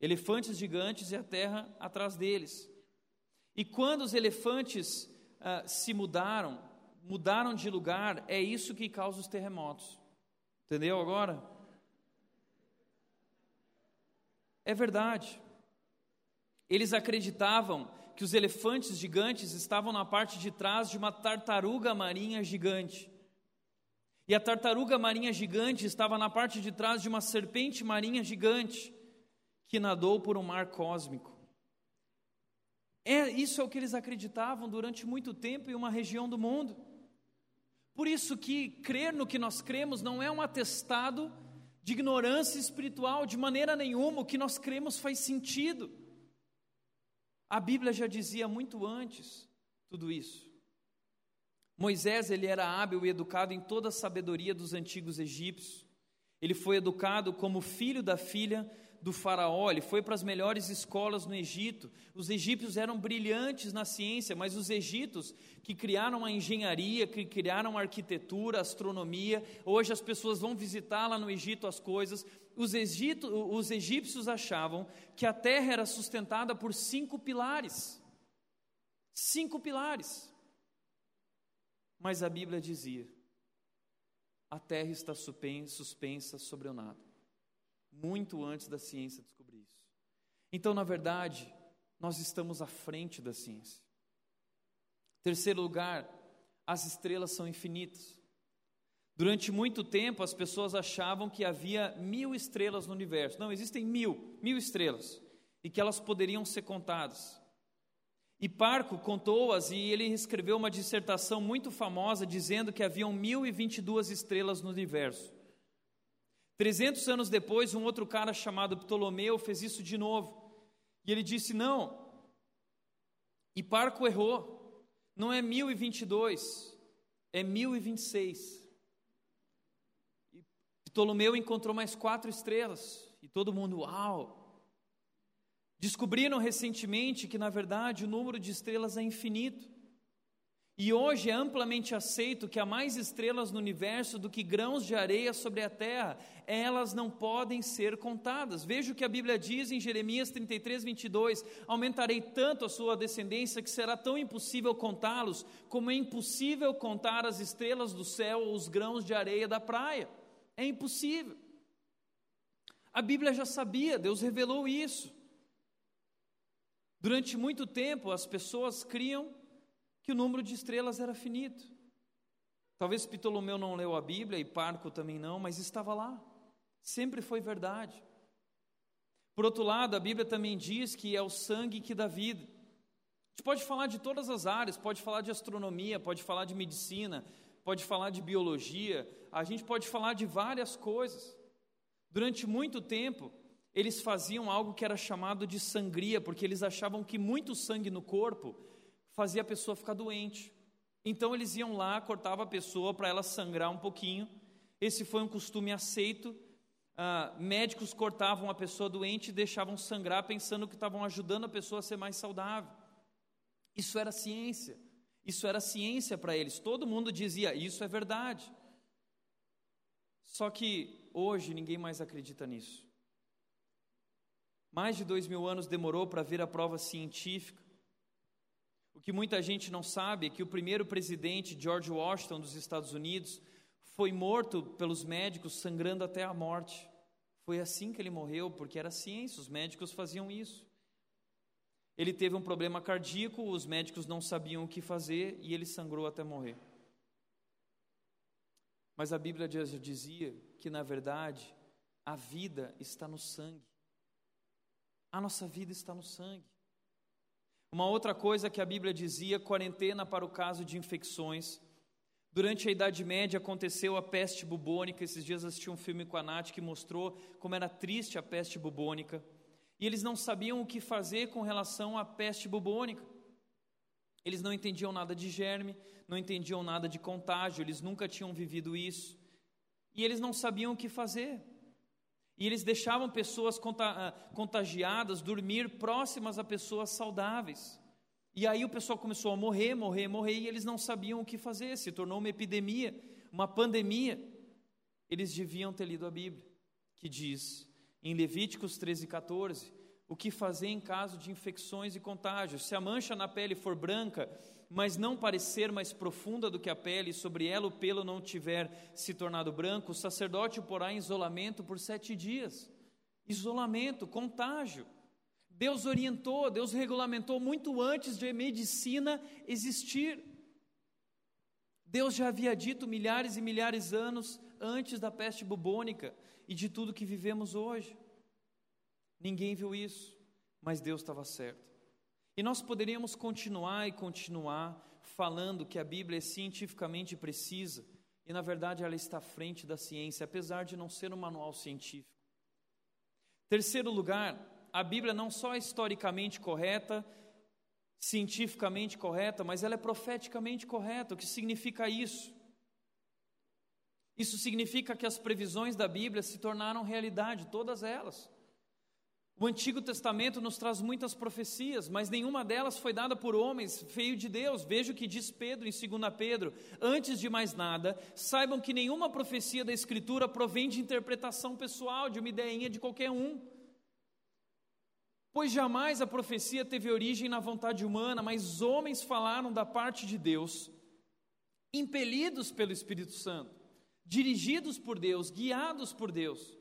Elefantes gigantes e a terra atrás deles. E quando os elefantes ah, se mudaram, mudaram de lugar, é isso que causa os terremotos. Entendeu agora? É verdade. Eles acreditavam que os elefantes gigantes estavam na parte de trás de uma tartaruga marinha gigante. E a tartaruga marinha gigante estava na parte de trás de uma serpente marinha gigante que nadou por um mar cósmico. É, isso é o que eles acreditavam durante muito tempo em uma região do mundo. Por isso que crer no que nós cremos não é um atestado de ignorância espiritual, de maneira nenhuma, o que nós cremos faz sentido. A Bíblia já dizia muito antes tudo isso. Moisés, ele era hábil e educado em toda a sabedoria dos antigos egípcios. Ele foi educado como filho da filha do faraó, ele foi para as melhores escolas no Egito. Os egípcios eram brilhantes na ciência, mas os egípcios que criaram a engenharia, que criaram a arquitetura, a astronomia, hoje as pessoas vão visitar lá no Egito as coisas. Os, Egito, os egípcios achavam que a terra era sustentada por cinco pilares. Cinco pilares. Mas a Bíblia dizia: a terra está suspensa sobre o nada muito antes da ciência descobrir isso. Então, na verdade, nós estamos à frente da ciência. Terceiro lugar, as estrelas são infinitas. Durante muito tempo, as pessoas achavam que havia mil estrelas no universo. Não, existem mil, mil estrelas, e que elas poderiam ser contadas. E Parco contou-as e ele escreveu uma dissertação muito famosa dizendo que haviam mil e vinte e duas estrelas no universo. 300 anos depois, um outro cara chamado Ptolomeu fez isso de novo. E ele disse: Não, e Parco errou, não é 1022, é 1026. E Ptolomeu encontrou mais quatro estrelas, e todo mundo, uau! Descobriram recentemente que, na verdade, o número de estrelas é infinito. E hoje é amplamente aceito que há mais estrelas no universo do que grãos de areia sobre a terra. Elas não podem ser contadas. Veja o que a Bíblia diz em Jeremias 33, 22. Aumentarei tanto a sua descendência que será tão impossível contá-los, como é impossível contar as estrelas do céu ou os grãos de areia da praia. É impossível. A Bíblia já sabia, Deus revelou isso. Durante muito tempo, as pessoas criam que o número de estrelas era finito. Talvez Ptolomeu não leu a Bíblia e Parco também não, mas estava lá. Sempre foi verdade. Por outro lado, a Bíblia também diz que é o sangue que dá vida. A gente pode falar de todas as áreas, pode falar de astronomia, pode falar de medicina, pode falar de biologia, a gente pode falar de várias coisas. Durante muito tempo, eles faziam algo que era chamado de sangria, porque eles achavam que muito sangue no corpo fazia a pessoa ficar doente. Então eles iam lá, cortava a pessoa para ela sangrar um pouquinho. Esse foi um costume aceito. Ah, médicos cortavam a pessoa doente e deixavam sangrar, pensando que estavam ajudando a pessoa a ser mais saudável. Isso era ciência. Isso era ciência para eles. Todo mundo dizia: Isso é verdade. Só que hoje ninguém mais acredita nisso. Mais de dois mil anos demorou para ver a prova científica. O que muita gente não sabe é que o primeiro presidente, George Washington, dos Estados Unidos, foi morto pelos médicos sangrando até a morte. Foi assim que ele morreu, porque era ciência, os médicos faziam isso. Ele teve um problema cardíaco, os médicos não sabiam o que fazer e ele sangrou até morrer. Mas a Bíblia dizia que, na verdade, a vida está no sangue. A nossa vida está no sangue. Uma outra coisa que a Bíblia dizia, quarentena para o caso de infecções. Durante a Idade Média aconteceu a peste bubônica. Esses dias assisti um filme com a Nath que mostrou como era triste a peste bubônica. E eles não sabiam o que fazer com relação à peste bubônica. Eles não entendiam nada de germe, não entendiam nada de contágio, eles nunca tinham vivido isso. E eles não sabiam o que fazer. E eles deixavam pessoas ah, contagiadas dormir próximas a pessoas saudáveis. E aí o pessoal começou a morrer, morrer, morrer, e eles não sabiam o que fazer. Se tornou uma epidemia, uma pandemia. Eles deviam ter lido a Bíblia, que diz em Levíticos 13, 14: o que fazer em caso de infecções e contágios. Se a mancha na pele for branca, mas não parecer mais profunda do que a pele, e sobre ela o pelo não tiver se tornado branco, o sacerdote o porá em isolamento por sete dias. Isolamento, contágio. Deus orientou, Deus regulamentou muito antes de a medicina existir. Deus já havia dito milhares e milhares de anos antes da peste bubônica e de tudo que vivemos hoje. Ninguém viu isso, mas Deus estava certo. E nós poderíamos continuar e continuar falando que a Bíblia é cientificamente precisa, e na verdade ela está à frente da ciência, apesar de não ser um manual científico. Terceiro lugar, a Bíblia não só é historicamente correta, cientificamente correta, mas ela é profeticamente correta. O que significa isso? Isso significa que as previsões da Bíblia se tornaram realidade, todas elas. O Antigo Testamento nos traz muitas profecias, mas nenhuma delas foi dada por homens, feio de Deus. Veja o que diz Pedro em 2 Pedro: Antes de mais nada, saibam que nenhuma profecia da Escritura provém de interpretação pessoal, de uma ideinha de qualquer um. Pois jamais a profecia teve origem na vontade humana, mas homens falaram da parte de Deus, impelidos pelo Espírito Santo, dirigidos por Deus, guiados por Deus.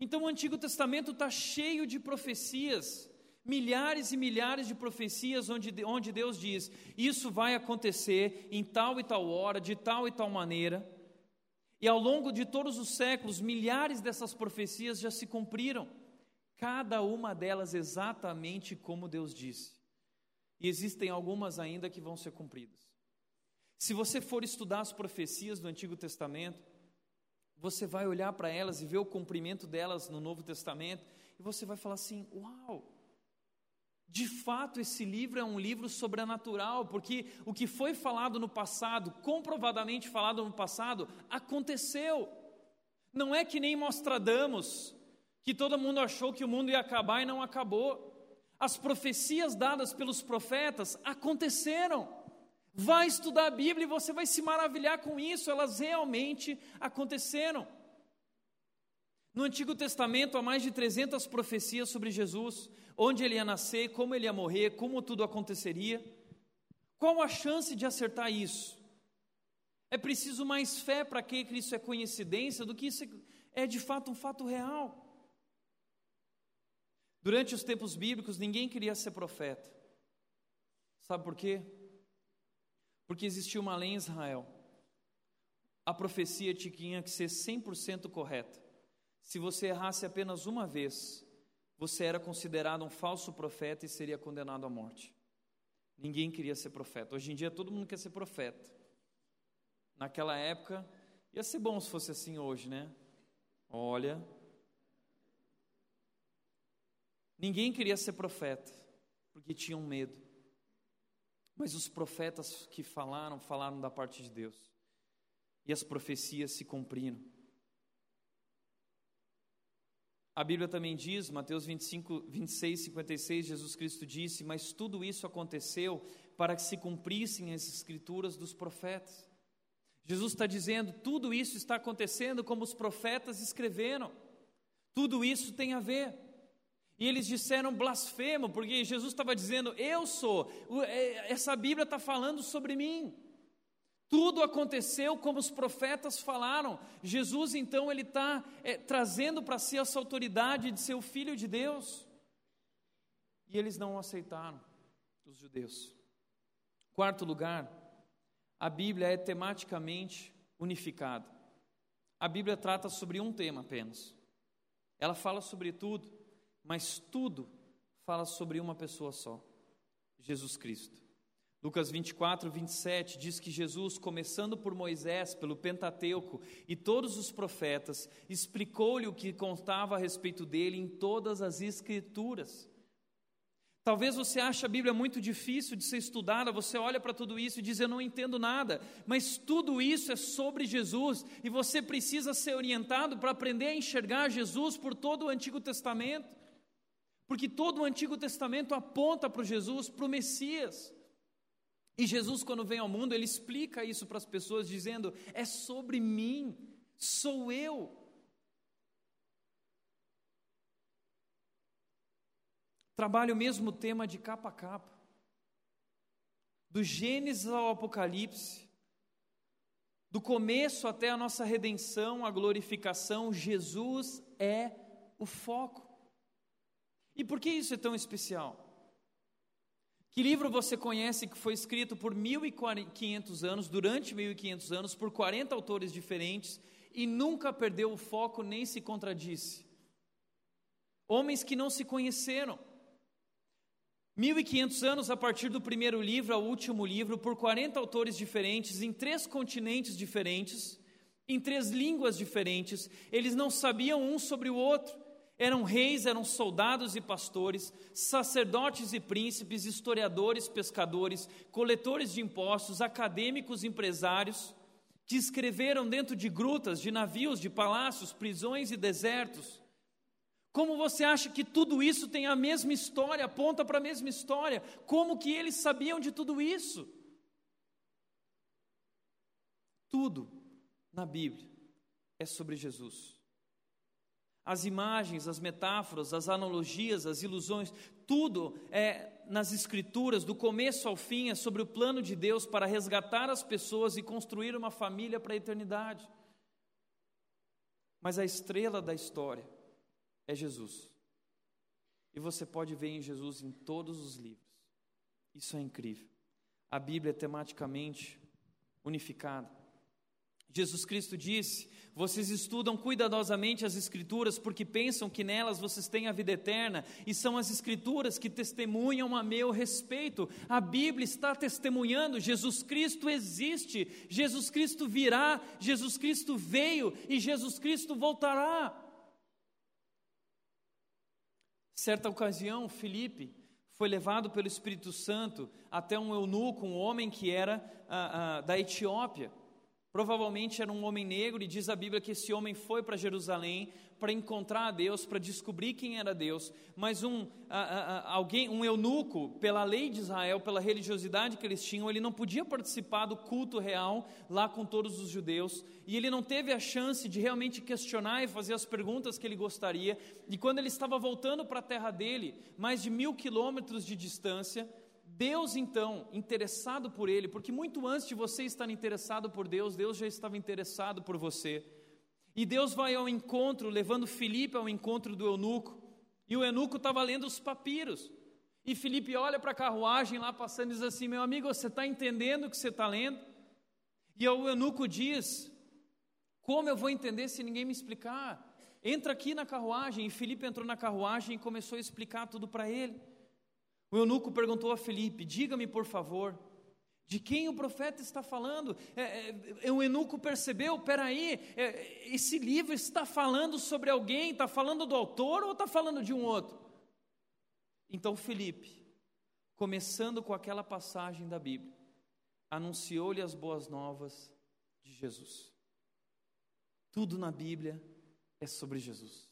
Então o Antigo Testamento está cheio de profecias, milhares e milhares de profecias, onde, onde Deus diz: isso vai acontecer em tal e tal hora, de tal e tal maneira. E ao longo de todos os séculos, milhares dessas profecias já se cumpriram, cada uma delas exatamente como Deus disse. E existem algumas ainda que vão ser cumpridas. Se você for estudar as profecias do Antigo Testamento, você vai olhar para elas e ver o cumprimento delas no Novo Testamento, e você vai falar assim: uau! De fato, esse livro é um livro sobrenatural, porque o que foi falado no passado, comprovadamente falado no passado, aconteceu. Não é que nem Mostradamus, que todo mundo achou que o mundo ia acabar e não acabou. As profecias dadas pelos profetas aconteceram. Vai estudar a Bíblia e você vai se maravilhar com isso, elas realmente aconteceram. No Antigo Testamento há mais de 300 profecias sobre Jesus, onde ele ia nascer, como ele ia morrer, como tudo aconteceria. Qual a chance de acertar isso? É preciso mais fé para que isso é coincidência do que isso é de fato um fato real. Durante os tempos bíblicos, ninguém queria ser profeta. Sabe por quê? Porque existia uma lei em Israel. A profecia tinha que ser 100% correta. Se você errasse apenas uma vez, você era considerado um falso profeta e seria condenado à morte. Ninguém queria ser profeta. Hoje em dia todo mundo quer ser profeta. Naquela época, ia ser bom se fosse assim hoje, né? Olha. Ninguém queria ser profeta, porque tinham medo. Mas os profetas que falaram, falaram da parte de Deus. E as profecias se cumpriram. A Bíblia também diz, Mateus 25, 26, 56, Jesus Cristo disse: Mas tudo isso aconteceu para que se cumprissem as escrituras dos profetas. Jesus está dizendo: tudo isso está acontecendo como os profetas escreveram, tudo isso tem a ver. E eles disseram blasfemo, porque Jesus estava dizendo: Eu sou, é, essa Bíblia está falando sobre mim. Tudo aconteceu como os profetas falaram. Jesus, então, ele está é, trazendo para si essa autoridade de ser o filho de Deus. E eles não aceitaram, os judeus. Quarto lugar, a Bíblia é tematicamente unificada. A Bíblia trata sobre um tema apenas. Ela fala sobre tudo, mas tudo fala sobre uma pessoa só: Jesus Cristo. Lucas 24, 27 diz que Jesus, começando por Moisés, pelo Pentateuco e todos os profetas, explicou-lhe o que contava a respeito dele em todas as Escrituras. Talvez você ache a Bíblia muito difícil de ser estudada, você olha para tudo isso e diz: Eu não entendo nada, mas tudo isso é sobre Jesus e você precisa ser orientado para aprender a enxergar Jesus por todo o Antigo Testamento, porque todo o Antigo Testamento aponta para Jesus, para o Messias. E Jesus, quando vem ao mundo, ele explica isso para as pessoas, dizendo: é sobre mim, sou eu. Trabalho o mesmo tema de capa a capa, do Gênesis ao Apocalipse, do começo até a nossa redenção, a glorificação, Jesus é o foco. E por que isso é tão especial? Que livro você conhece que foi escrito por 1500 anos, durante 1500 anos, por 40 autores diferentes e nunca perdeu o foco nem se contradisse? Homens que não se conheceram. 1500 anos a partir do primeiro livro ao último livro, por 40 autores diferentes, em três continentes diferentes, em três línguas diferentes, eles não sabiam um sobre o outro. Eram reis, eram soldados e pastores, sacerdotes e príncipes, historiadores, pescadores, coletores de impostos, acadêmicos, empresários, que escreveram dentro de grutas, de navios, de palácios, prisões e desertos. Como você acha que tudo isso tem a mesma história, aponta para a mesma história? Como que eles sabiam de tudo isso? Tudo na Bíblia é sobre Jesus. As imagens, as metáforas, as analogias, as ilusões, tudo é nas Escrituras, do começo ao fim, é sobre o plano de Deus para resgatar as pessoas e construir uma família para a eternidade. Mas a estrela da história é Jesus. E você pode ver em Jesus em todos os livros. Isso é incrível. A Bíblia é tematicamente unificada. Jesus Cristo disse: Vocês estudam cuidadosamente as Escrituras porque pensam que nelas vocês têm a vida eterna, e são as Escrituras que testemunham a meu respeito. A Bíblia está testemunhando: Jesus Cristo existe, Jesus Cristo virá, Jesus Cristo veio e Jesus Cristo voltará. Certa ocasião, Felipe foi levado pelo Espírito Santo até um eunuco, um homem que era ah, ah, da Etiópia. Provavelmente era um homem negro, e diz a Bíblia que esse homem foi para Jerusalém para encontrar a Deus, para descobrir quem era Deus. Mas um, alguém, um eunuco, pela lei de Israel, pela religiosidade que eles tinham, ele não podia participar do culto real lá com todos os judeus, e ele não teve a chance de realmente questionar e fazer as perguntas que ele gostaria. E quando ele estava voltando para a terra dele, mais de mil quilômetros de distância, Deus, então, interessado por ele, porque muito antes de você estar interessado por Deus, Deus já estava interessado por você. E Deus vai ao encontro, levando Felipe ao encontro do eunuco, e o eunuco estava lendo os papiros. E Felipe olha para a carruagem lá passando e diz assim: Meu amigo, você está entendendo o que você está lendo? E o eunuco diz: Como eu vou entender se ninguém me explicar? Entra aqui na carruagem. E Felipe entrou na carruagem e começou a explicar tudo para ele. O eunuco perguntou a Felipe: Diga-me, por favor, de quem o profeta está falando? É, é, o eunuco percebeu: peraí, é, esse livro está falando sobre alguém, está falando do autor ou está falando de um outro? Então Felipe, começando com aquela passagem da Bíblia, anunciou-lhe as boas novas de Jesus. Tudo na Bíblia é sobre Jesus.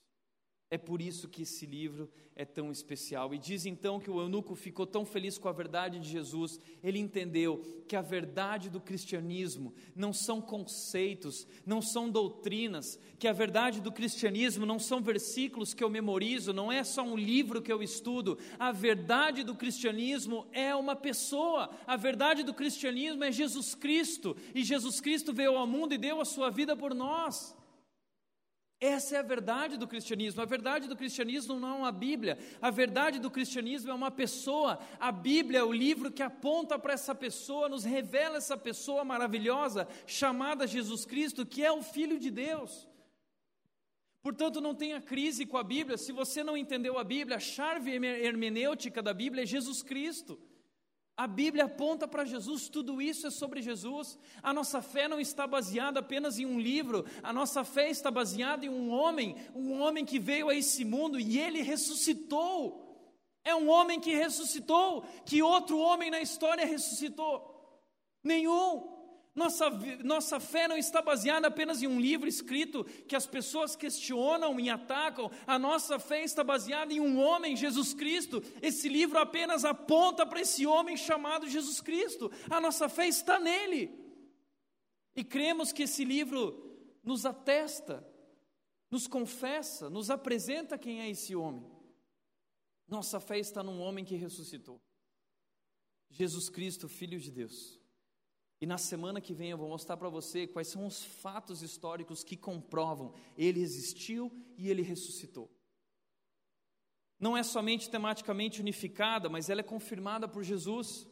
É por isso que esse livro é tão especial. E diz então que o eunuco ficou tão feliz com a verdade de Jesus, ele entendeu que a verdade do cristianismo não são conceitos, não são doutrinas, que a verdade do cristianismo não são versículos que eu memorizo, não é só um livro que eu estudo. A verdade do cristianismo é uma pessoa, a verdade do cristianismo é Jesus Cristo, e Jesus Cristo veio ao mundo e deu a sua vida por nós. Essa é a verdade do cristianismo. A verdade do cristianismo não é uma Bíblia. A verdade do cristianismo é uma pessoa. A Bíblia é o livro que aponta para essa pessoa, nos revela essa pessoa maravilhosa, chamada Jesus Cristo, que é o Filho de Deus. Portanto, não tenha crise com a Bíblia. Se você não entendeu a Bíblia, a chave hermenêutica da Bíblia é Jesus Cristo. A Bíblia aponta para Jesus, tudo isso é sobre Jesus. A nossa fé não está baseada apenas em um livro, a nossa fé está baseada em um homem, um homem que veio a esse mundo e ele ressuscitou. É um homem que ressuscitou, que outro homem na história ressuscitou? Nenhum. Nossa, nossa fé não está baseada apenas em um livro escrito que as pessoas questionam e atacam. A nossa fé está baseada em um homem, Jesus Cristo. Esse livro apenas aponta para esse homem chamado Jesus Cristo. A nossa fé está nele. E cremos que esse livro nos atesta, nos confessa, nos apresenta quem é esse homem. Nossa fé está num homem que ressuscitou. Jesus Cristo, Filho de Deus. E na semana que vem eu vou mostrar para você quais são os fatos históricos que comprovam ele existiu e ele ressuscitou. Não é somente tematicamente unificada, mas ela é confirmada por Jesus.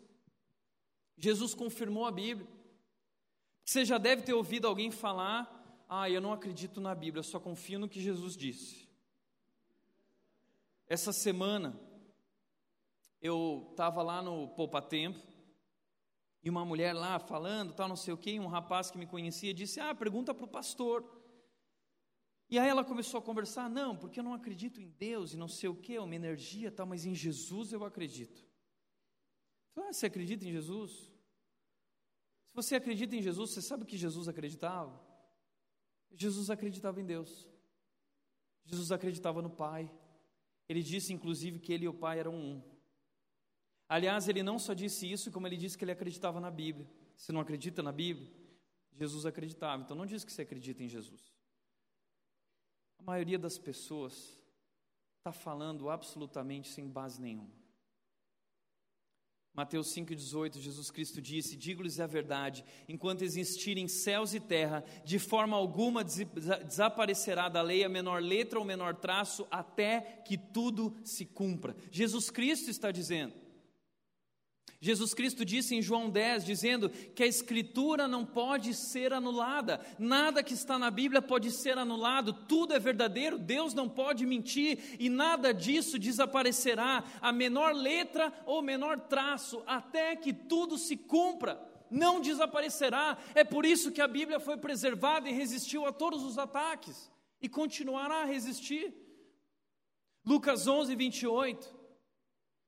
Jesus confirmou a Bíblia. Você já deve ter ouvido alguém falar: Ah, eu não acredito na Bíblia, eu só confio no que Jesus disse. Essa semana, eu estava lá no Poupa Tempo, e uma mulher lá falando, tal, não sei o quê, e um rapaz que me conhecia disse: Ah, pergunta para o pastor. E aí ela começou a conversar: Não, porque eu não acredito em Deus e não sei o quê, uma energia tal, mas em Jesus eu acredito. ah, você acredita em Jesus? Se você acredita em Jesus, você sabe que Jesus acreditava? Jesus acreditava em Deus. Jesus acreditava no Pai. Ele disse, inclusive, que ele e o Pai eram um. Aliás, ele não só disse isso, como ele disse que ele acreditava na Bíblia. Você não acredita na Bíblia? Jesus acreditava. Então não diz que você acredita em Jesus. A maioria das pessoas está falando absolutamente sem base nenhuma. Mateus 5,18, Jesus Cristo disse: Digo-lhes a verdade, enquanto existirem céus e terra, de forma alguma desaparecerá da lei a menor letra ou menor traço, até que tudo se cumpra. Jesus Cristo está dizendo. Jesus Cristo disse em João 10, dizendo que a Escritura não pode ser anulada, nada que está na Bíblia pode ser anulado, tudo é verdadeiro, Deus não pode mentir e nada disso desaparecerá, a menor letra ou menor traço, até que tudo se cumpra, não desaparecerá. É por isso que a Bíblia foi preservada e resistiu a todos os ataques e continuará a resistir. Lucas 11, 28.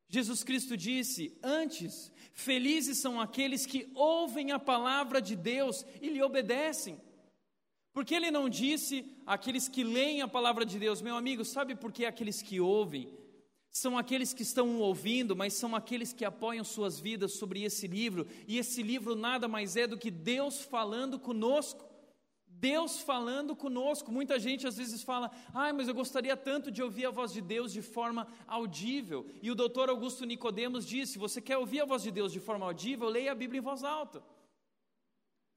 Jesus Cristo disse: Antes, felizes são aqueles que ouvem a palavra de Deus e lhe obedecem. Porque ele não disse aqueles que leem a palavra de Deus, meu amigo, sabe por que aqueles que ouvem? São aqueles que estão ouvindo, mas são aqueles que apoiam suas vidas sobre esse livro, e esse livro nada mais é do que Deus falando conosco. Deus falando conosco. Muita gente às vezes fala: "Ai, mas eu gostaria tanto de ouvir a voz de Deus de forma audível". E o doutor Augusto Nicodemos disse: "Você quer ouvir a voz de Deus de forma audível? Leia a Bíblia em voz alta".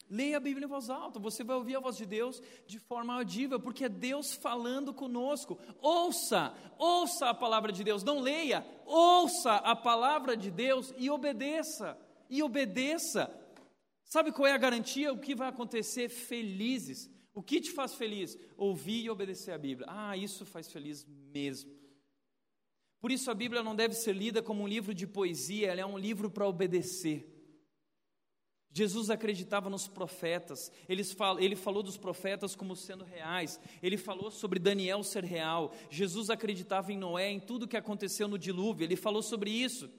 Leia a Bíblia em voz alta, você vai ouvir a voz de Deus de forma audível, porque é Deus falando conosco. Ouça, ouça a palavra de Deus, não leia, ouça a palavra de Deus e obedeça. E obedeça Sabe qual é a garantia? O que vai acontecer? Felizes. O que te faz feliz? Ouvir e obedecer a Bíblia. Ah, isso faz feliz mesmo. Por isso a Bíblia não deve ser lida como um livro de poesia, ela é um livro para obedecer. Jesus acreditava nos profetas, ele falou dos profetas como sendo reais, ele falou sobre Daniel ser real, Jesus acreditava em Noé, em tudo que aconteceu no dilúvio, ele falou sobre isso.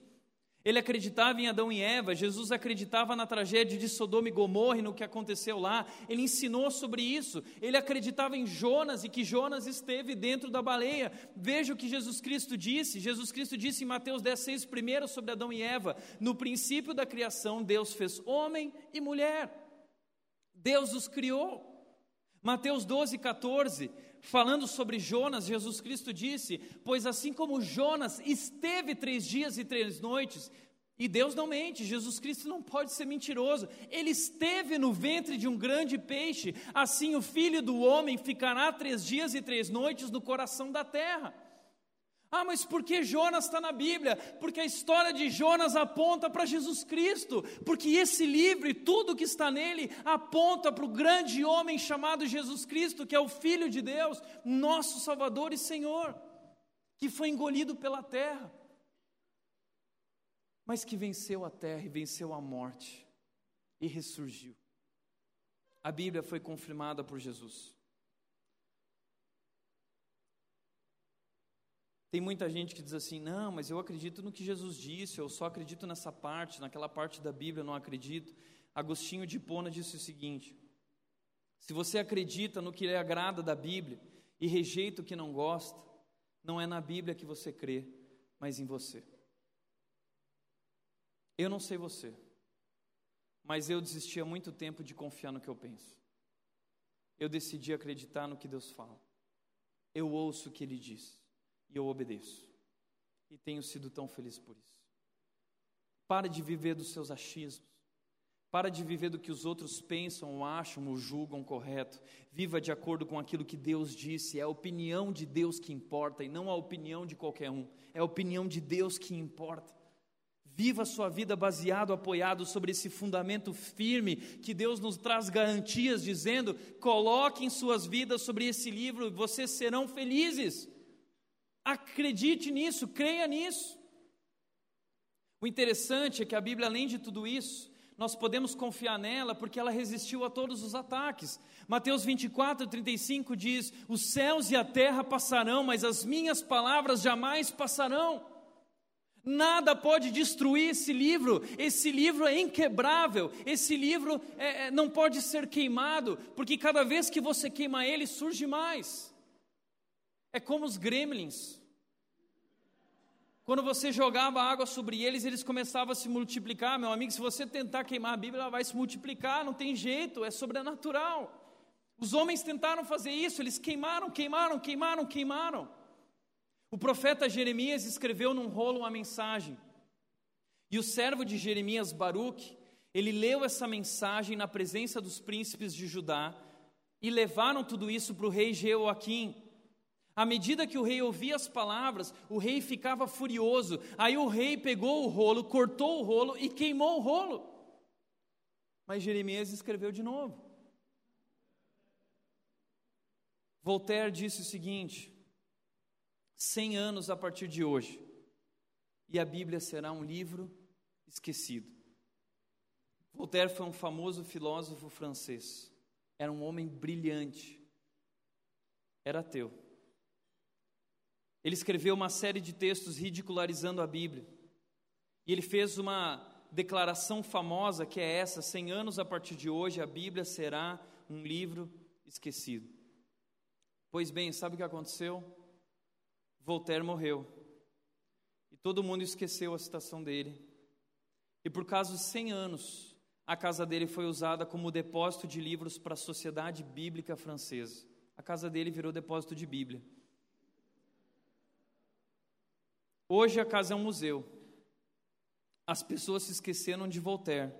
Ele acreditava em Adão e Eva, Jesus acreditava na tragédia de Sodoma e Gomorra e no que aconteceu lá. Ele ensinou sobre isso. Ele acreditava em Jonas e que Jonas esteve dentro da baleia. Veja o que Jesus Cristo disse. Jesus Cristo disse em Mateus 10, 6, primeiro sobre Adão e Eva: No princípio da criação, Deus fez homem e mulher. Deus os criou. Mateus 12, 14, falando sobre Jonas, Jesus Cristo disse: Pois assim como Jonas esteve três dias e três noites, e Deus não mente, Jesus Cristo não pode ser mentiroso, ele esteve no ventre de um grande peixe, assim o filho do homem ficará três dias e três noites no coração da terra. Ah, mas por que Jonas está na Bíblia? Porque a história de Jonas aponta para Jesus Cristo, porque esse livro e tudo que está nele aponta para o grande homem chamado Jesus Cristo, que é o Filho de Deus, nosso Salvador e Senhor, que foi engolido pela terra, mas que venceu a terra e venceu a morte e ressurgiu. A Bíblia foi confirmada por Jesus. Tem muita gente que diz assim: não, mas eu acredito no que Jesus disse, eu só acredito nessa parte, naquela parte da Bíblia eu não acredito. Agostinho de Hipona disse o seguinte: se você acredita no que lhe agrada da Bíblia e rejeita o que não gosta, não é na Bíblia que você crê, mas em você. Eu não sei você, mas eu desisti há muito tempo de confiar no que eu penso. Eu decidi acreditar no que Deus fala. Eu ouço o que Ele diz e eu obedeço. E tenho sido tão feliz por isso. Para de viver dos seus achismos. Para de viver do que os outros pensam, acham, ou julgam correto. Viva de acordo com aquilo que Deus disse. É a opinião de Deus que importa e não a opinião de qualquer um. É a opinião de Deus que importa. Viva a sua vida baseado, apoiado sobre esse fundamento firme que Deus nos traz garantias, dizendo: coloquem suas vidas sobre esse livro vocês serão felizes. Acredite nisso, creia nisso. O interessante é que a Bíblia, além de tudo isso, nós podemos confiar nela porque ela resistiu a todos os ataques. Mateus 24, 35 diz: Os céus e a terra passarão, mas as minhas palavras jamais passarão. Nada pode destruir esse livro, esse livro é inquebrável, esse livro é, é não pode ser queimado, porque cada vez que você queima ele, surge mais. É como os gremlins. Quando você jogava água sobre eles, eles começavam a se multiplicar. Meu amigo, se você tentar queimar a Bíblia, ela vai se multiplicar, não tem jeito, é sobrenatural. Os homens tentaram fazer isso, eles queimaram, queimaram, queimaram, queimaram. O profeta Jeremias escreveu num rolo uma mensagem. E o servo de Jeremias, Baruque, ele leu essa mensagem na presença dos príncipes de Judá e levaram tudo isso para o rei Jeoaquim. À medida que o rei ouvia as palavras, o rei ficava furioso. Aí o rei pegou o rolo, cortou o rolo e queimou o rolo. Mas Jeremias escreveu de novo. Voltaire disse o seguinte: cem anos a partir de hoje, e a Bíblia será um livro esquecido. Voltaire foi um famoso filósofo francês. Era um homem brilhante. Era ateu. Ele escreveu uma série de textos ridicularizando a Bíblia. E ele fez uma declaração famosa que é essa: 100 anos a partir de hoje a Bíblia será um livro esquecido. Pois bem, sabe o que aconteceu? Voltaire morreu. E todo mundo esqueceu a citação dele. E por causa de 100 anos, a casa dele foi usada como depósito de livros para a Sociedade Bíblica Francesa. A casa dele virou depósito de Bíblia. Hoje a casa é um museu. As pessoas se esqueceram de Voltaire,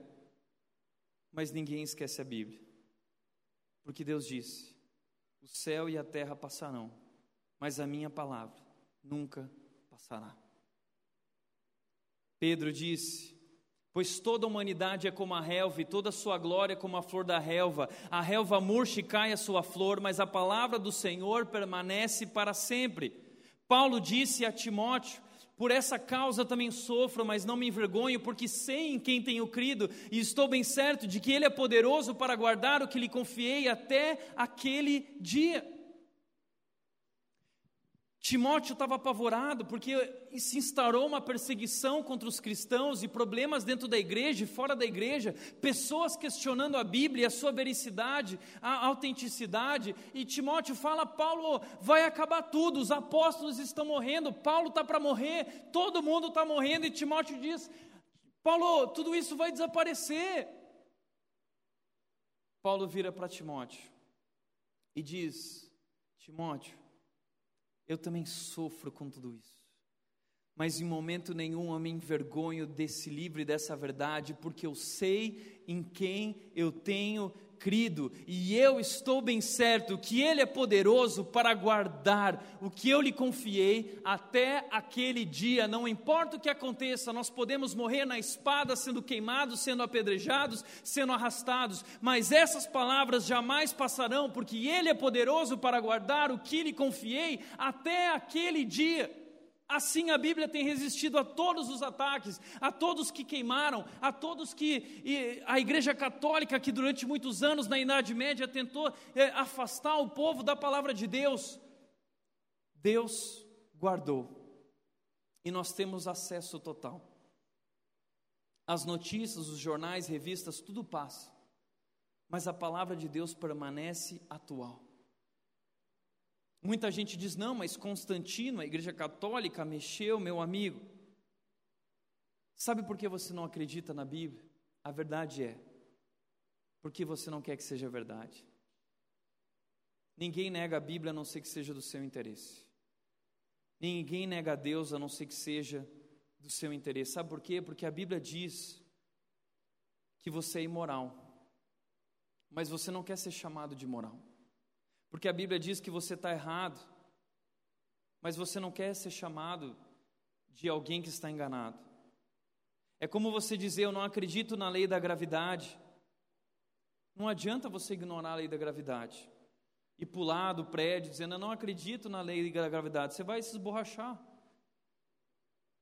mas ninguém esquece a Bíblia. Porque Deus disse: o céu e a terra passarão, mas a minha palavra nunca passará. Pedro disse: Pois toda a humanidade é como a relva, e toda a sua glória é como a flor da relva. A relva murcha e cai a sua flor, mas a palavra do Senhor permanece para sempre. Paulo disse a Timóteo: por essa causa também sofro, mas não me envergonho, porque sei em quem tenho crido e estou bem certo de que Ele é poderoso para guardar o que lhe confiei até aquele dia. Timóteo estava apavorado porque se instaurou uma perseguição contra os cristãos e problemas dentro da igreja e fora da igreja, pessoas questionando a Bíblia, a sua vericidade, a autenticidade. E Timóteo fala: Paulo, vai acabar tudo, os apóstolos estão morrendo, Paulo está para morrer, todo mundo está morrendo. E Timóteo diz: Paulo, tudo isso vai desaparecer. Paulo vira para Timóteo e diz: Timóteo, eu também sofro com tudo isso. Mas em momento nenhum eu me envergonho desse livro e dessa verdade, porque eu sei em quem eu tenho crido, e eu estou bem certo que Ele é poderoso para guardar o que eu lhe confiei até aquele dia. Não importa o que aconteça, nós podemos morrer na espada, sendo queimados, sendo apedrejados, sendo arrastados, mas essas palavras jamais passarão, porque Ele é poderoso para guardar o que lhe confiei até aquele dia. Assim a Bíblia tem resistido a todos os ataques, a todos que queimaram, a todos que a Igreja Católica, que durante muitos anos na Idade Média tentou é, afastar o povo da palavra de Deus, Deus guardou e nós temos acesso total. As notícias, os jornais, revistas, tudo passa, mas a palavra de Deus permanece atual. Muita gente diz: não, mas Constantino, a Igreja Católica, mexeu, meu amigo. Sabe por que você não acredita na Bíblia? A verdade é, porque você não quer que seja verdade. Ninguém nega a Bíblia a não ser que seja do seu interesse. Ninguém nega a Deus a não ser que seja do seu interesse. Sabe por quê? Porque a Bíblia diz que você é imoral, mas você não quer ser chamado de moral. Porque a Bíblia diz que você está errado, mas você não quer ser chamado de alguém que está enganado. É como você dizer: Eu não acredito na lei da gravidade. Não adianta você ignorar a lei da gravidade e pular do prédio dizendo: Eu não acredito na lei da gravidade. Você vai se esborrachar.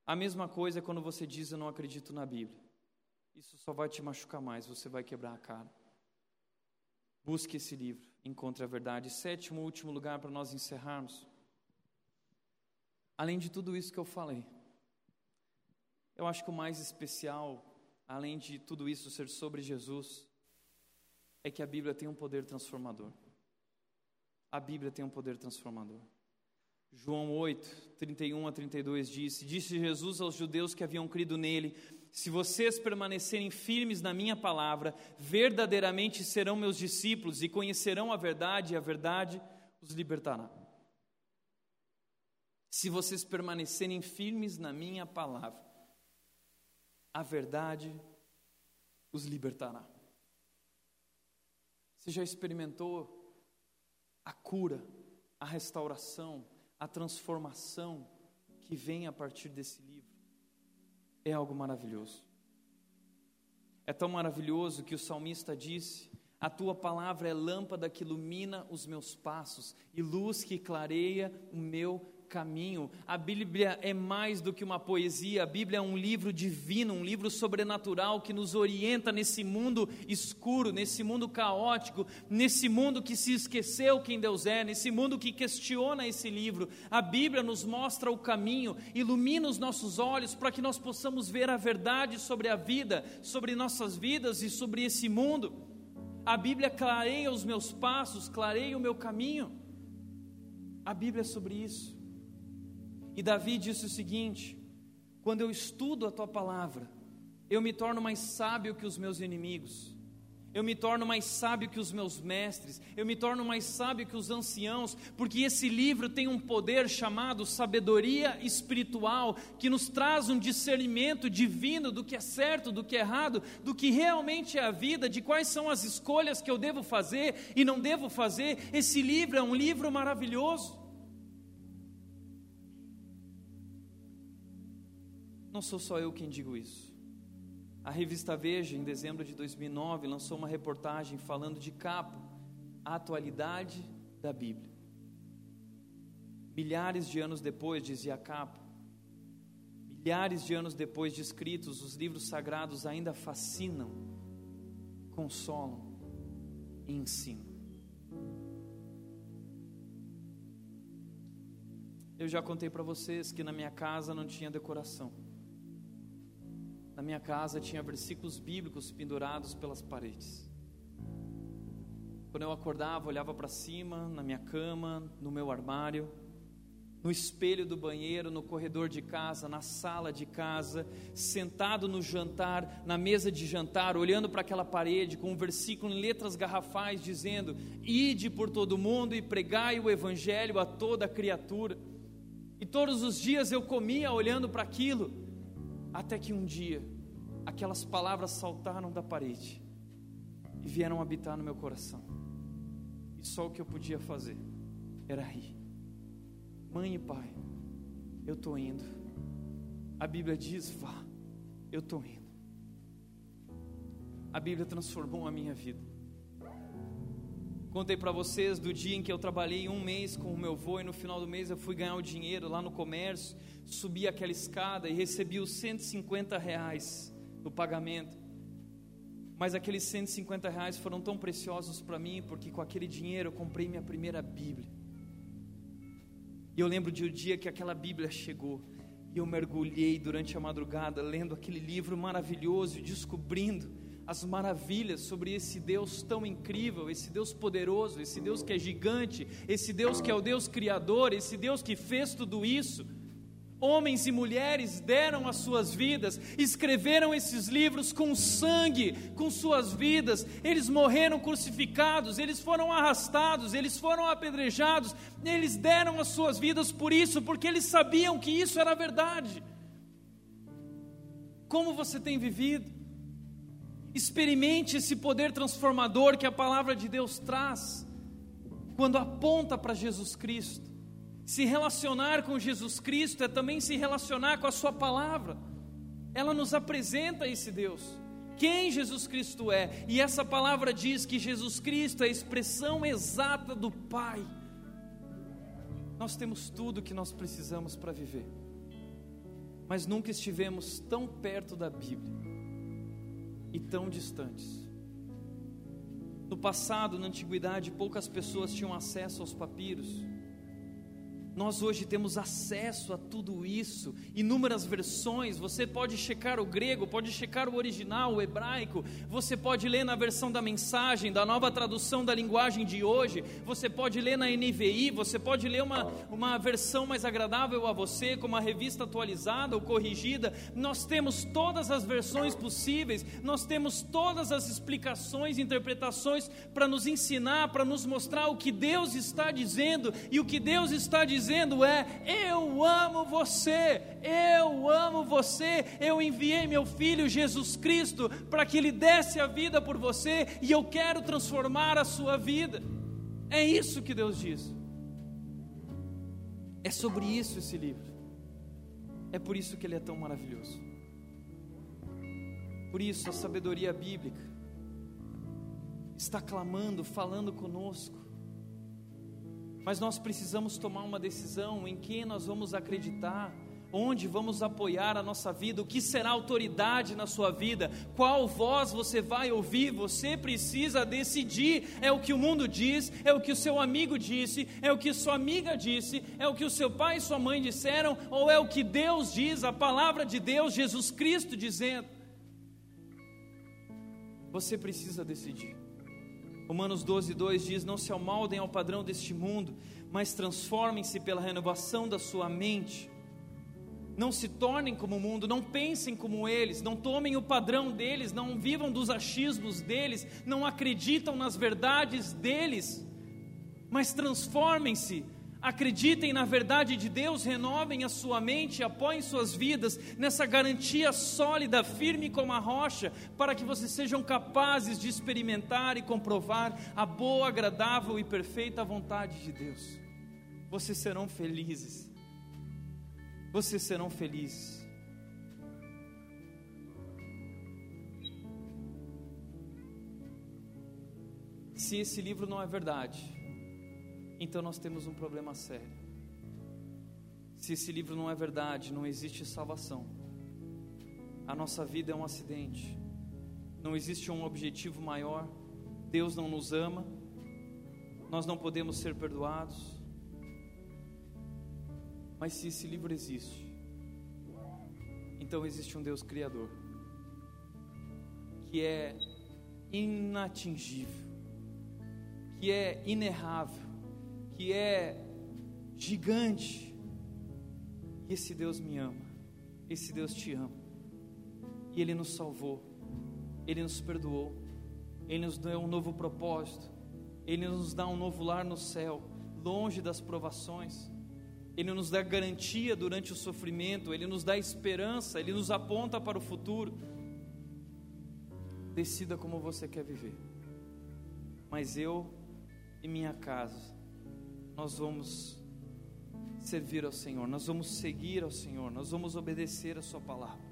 A mesma coisa é quando você diz: Eu não acredito na Bíblia. Isso só vai te machucar mais, você vai quebrar a cara. Busque esse livro encontre a verdade. Sétimo, último lugar para nós encerrarmos. Além de tudo isso que eu falei, eu acho que o mais especial, além de tudo isso ser sobre Jesus, é que a Bíblia tem um poder transformador. A Bíblia tem um poder transformador. João 8, 31 a 32 disse: Disse Jesus aos judeus que haviam crido nele: se vocês permanecerem firmes na minha palavra, verdadeiramente serão meus discípulos e conhecerão a verdade, e a verdade os libertará. Se vocês permanecerem firmes na minha palavra, a verdade os libertará. Você já experimentou a cura, a restauração, a transformação que vem a partir desse livro? É algo maravilhoso. É tão maravilhoso que o salmista disse: A tua palavra é lâmpada que ilumina os meus passos e luz que clareia o meu caminho. A Bíblia é mais do que uma poesia, a Bíblia é um livro divino, um livro sobrenatural que nos orienta nesse mundo escuro, nesse mundo caótico, nesse mundo que se esqueceu quem Deus é, nesse mundo que questiona esse livro. A Bíblia nos mostra o caminho, ilumina os nossos olhos para que nós possamos ver a verdade sobre a vida, sobre nossas vidas e sobre esse mundo. A Bíblia clareia os meus passos, clareia o meu caminho. A Bíblia é sobre isso. E Davi disse o seguinte: quando eu estudo a tua palavra, eu me torno mais sábio que os meus inimigos, eu me torno mais sábio que os meus mestres, eu me torno mais sábio que os anciãos, porque esse livro tem um poder chamado sabedoria espiritual, que nos traz um discernimento divino do que é certo, do que é errado, do que realmente é a vida, de quais são as escolhas que eu devo fazer e não devo fazer. Esse livro é um livro maravilhoso. Não sou só eu quem digo isso. A revista Veja, em dezembro de 2009, lançou uma reportagem falando de capa a atualidade da Bíblia. Milhares de anos depois, dizia a capa, milhares de anos depois de escritos, os livros sagrados ainda fascinam, consolam e ensinam. Eu já contei para vocês que na minha casa não tinha decoração. Na minha casa tinha versículos bíblicos pendurados pelas paredes. Quando eu acordava, olhava para cima, na minha cama, no meu armário, no espelho do banheiro, no corredor de casa, na sala de casa, sentado no jantar, na mesa de jantar, olhando para aquela parede com um versículo em letras garrafais dizendo: Ide por todo mundo e pregai o evangelho a toda criatura. E todos os dias eu comia olhando para aquilo, até que um dia aquelas palavras saltaram da parede e vieram habitar no meu coração. E só o que eu podia fazer era rir. Mãe e pai, eu estou indo. A Bíblia diz: vá, eu estou indo. A Bíblia transformou a minha vida. Contei para vocês do dia em que eu trabalhei um mês com o meu avô e no final do mês eu fui ganhar o dinheiro lá no comércio, subi aquela escada e recebi os 150 reais do pagamento. Mas aqueles 150 reais foram tão preciosos para mim, porque com aquele dinheiro eu comprei minha primeira Bíblia. E eu lembro de um dia que aquela Bíblia chegou. E eu mergulhei durante a madrugada lendo aquele livro maravilhoso e descobrindo as maravilhas sobre esse Deus tão incrível, esse Deus poderoso, esse Deus que é gigante, esse Deus que é o Deus criador, esse Deus que fez tudo isso. Homens e mulheres deram as suas vidas, escreveram esses livros com sangue, com suas vidas. Eles morreram crucificados, eles foram arrastados, eles foram apedrejados. Eles deram as suas vidas por isso, porque eles sabiam que isso era verdade. Como você tem vivido? Experimente esse poder transformador que a palavra de Deus traz, quando aponta para Jesus Cristo. Se relacionar com Jesus Cristo é também se relacionar com a Sua palavra. Ela nos apresenta esse Deus, quem Jesus Cristo é, e essa palavra diz que Jesus Cristo é a expressão exata do Pai. Nós temos tudo que nós precisamos para viver, mas nunca estivemos tão perto da Bíblia e tão distantes. No passado, na antiguidade, poucas pessoas tinham acesso aos papiros. Nós hoje temos acesso a tudo isso, inúmeras versões. Você pode checar o grego, pode checar o original, o hebraico. Você pode ler na versão da mensagem, da nova tradução da linguagem de hoje. Você pode ler na NVI. Você pode ler uma, uma versão mais agradável a você, como a revista atualizada ou corrigida. Nós temos todas as versões possíveis. Nós temos todas as explicações, interpretações para nos ensinar, para nos mostrar o que Deus está dizendo e o que Deus está dizendo dizendo é: Eu amo você, eu amo você, eu enviei meu filho Jesus Cristo para que ele desse a vida por você e eu quero transformar a sua vida. É isso que Deus diz. É sobre isso esse livro. É por isso que ele é tão maravilhoso. Por isso a sabedoria bíblica está clamando, falando conosco mas nós precisamos tomar uma decisão em quem nós vamos acreditar, onde vamos apoiar a nossa vida, o que será autoridade na sua vida, qual voz você vai ouvir, você precisa decidir. É o que o mundo diz, é o que o seu amigo disse, é o que sua amiga disse, é o que o seu pai e sua mãe disseram, ou é o que Deus diz, a palavra de Deus, Jesus Cristo dizendo. Você precisa decidir. Romanos 12, 2 diz: Não se amoldem ao padrão deste mundo, mas transformem-se pela renovação da sua mente. Não se tornem como o mundo, não pensem como eles, não tomem o padrão deles, não vivam dos achismos deles, não acreditam nas verdades deles, mas transformem-se Acreditem na verdade de Deus, renovem a sua mente, apoiem suas vidas nessa garantia sólida, firme como a rocha, para que vocês sejam capazes de experimentar e comprovar a boa, agradável e perfeita vontade de Deus. Vocês serão felizes. Vocês serão felizes. Se esse livro não é verdade, então nós temos um problema sério. Se esse livro não é verdade, não existe salvação. A nossa vida é um acidente. Não existe um objetivo maior. Deus não nos ama. Nós não podemos ser perdoados. Mas se esse livro existe, então existe um Deus Criador, que é inatingível, que é inerrável, que é gigante. E esse Deus me ama, esse Deus te ama, e Ele nos salvou, Ele nos perdoou, Ele nos deu um novo propósito, Ele nos dá um novo lar no céu, longe das provações. Ele nos dá garantia durante o sofrimento, Ele nos dá esperança, Ele nos aponta para o futuro. Decida como você quer viver, mas eu e minha casa, nós vamos servir ao Senhor, nós vamos seguir ao Senhor, nós vamos obedecer a Sua palavra,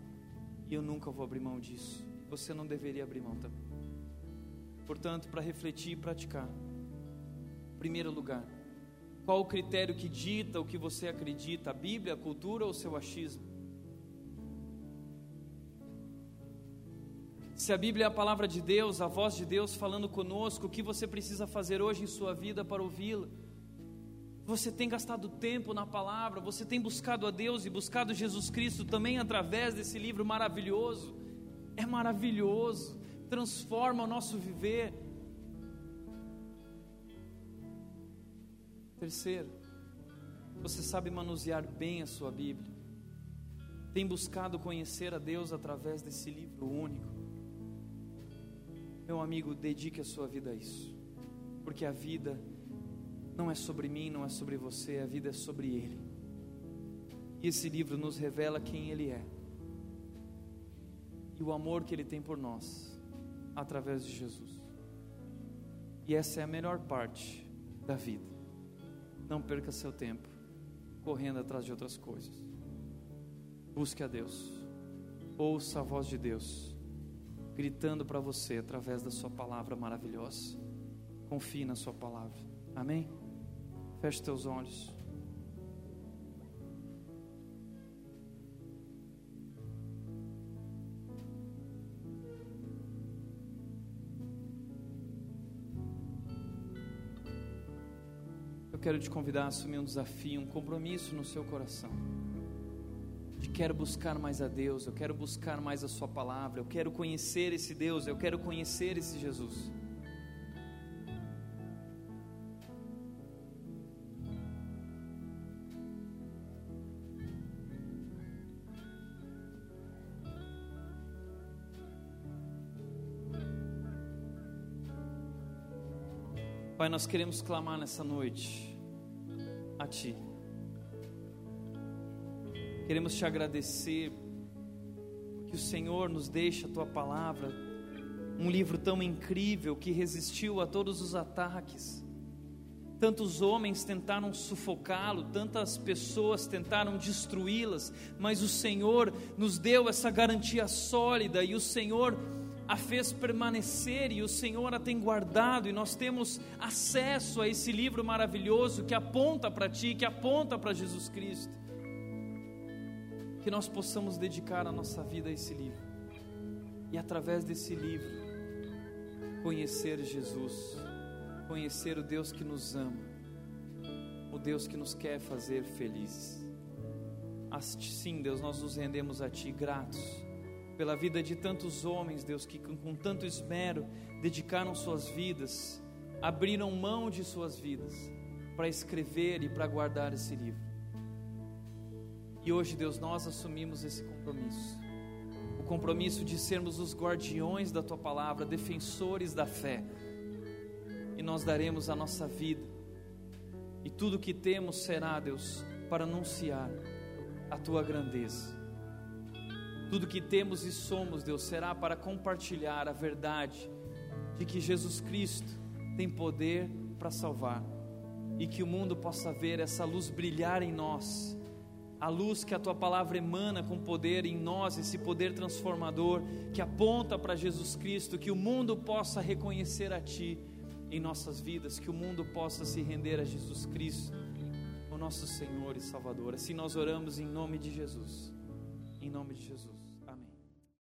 e eu nunca vou abrir mão disso, você não deveria abrir mão também. Portanto, para refletir e praticar, primeiro lugar, qual o critério que dita o que você acredita? A Bíblia, a cultura ou o seu achismo? Se a Bíblia é a palavra de Deus, a voz de Deus falando conosco, o que você precisa fazer hoje em sua vida para ouvi-la? Você tem gastado tempo na palavra, você tem buscado a Deus e buscado Jesus Cristo também através desse livro maravilhoso. É maravilhoso, transforma o nosso viver Terceiro, você sabe manusear bem a sua Bíblia. Tem buscado conhecer a Deus através desse livro único. Meu amigo, dedique a sua vida a isso. Porque a vida não é sobre mim, não é sobre você, a vida é sobre Ele. E esse livro nos revela quem Ele é. E o amor que Ele tem por nós, através de Jesus. E essa é a melhor parte da vida. Não perca seu tempo correndo atrás de outras coisas. Busque a Deus. Ouça a voz de Deus gritando para você através da sua palavra maravilhosa. Confie na sua palavra. Amém? Feche teus olhos. eu quero te convidar a assumir um desafio, um compromisso no seu coração. De quero buscar mais a Deus, eu quero buscar mais a Sua palavra, eu quero conhecer esse Deus, eu quero conhecer esse Jesus. Pai, nós queremos clamar nessa noite a Ti. Queremos te agradecer, porque o Senhor nos deixa a Tua palavra, um livro tão incrível que resistiu a todos os ataques. Tantos homens tentaram sufocá-lo, tantas pessoas tentaram destruí-las, mas o Senhor nos deu essa garantia sólida e o Senhor a fez permanecer e o Senhor a tem guardado, e nós temos acesso a esse livro maravilhoso que aponta para Ti, que aponta para Jesus Cristo. Que nós possamos dedicar a nossa vida a esse livro, e através desse livro, conhecer Jesus, conhecer o Deus que nos ama, o Deus que nos quer fazer felizes. Assim, Deus, nós nos rendemos a Ti gratos pela vida de tantos homens, Deus, que com, tanto esmero dedicaram suas vidas, abriram mão de suas vidas para escrever e para guardar esse livro. E hoje, Deus, nós assumimos esse compromisso. O compromisso de sermos os guardiões da tua palavra, defensores da fé. E nós daremos a nossa vida. E tudo que temos será, Deus, para anunciar a tua grandeza. Tudo que temos e somos, Deus, será para compartilhar a verdade de que Jesus Cristo tem poder para salvar e que o mundo possa ver essa luz brilhar em nós, a luz que a tua palavra emana com poder em nós, esse poder transformador que aponta para Jesus Cristo, que o mundo possa reconhecer a Ti em nossas vidas, que o mundo possa se render a Jesus Cristo, o nosso Senhor e Salvador. Assim nós oramos em nome de Jesus. Em nome de Jesus.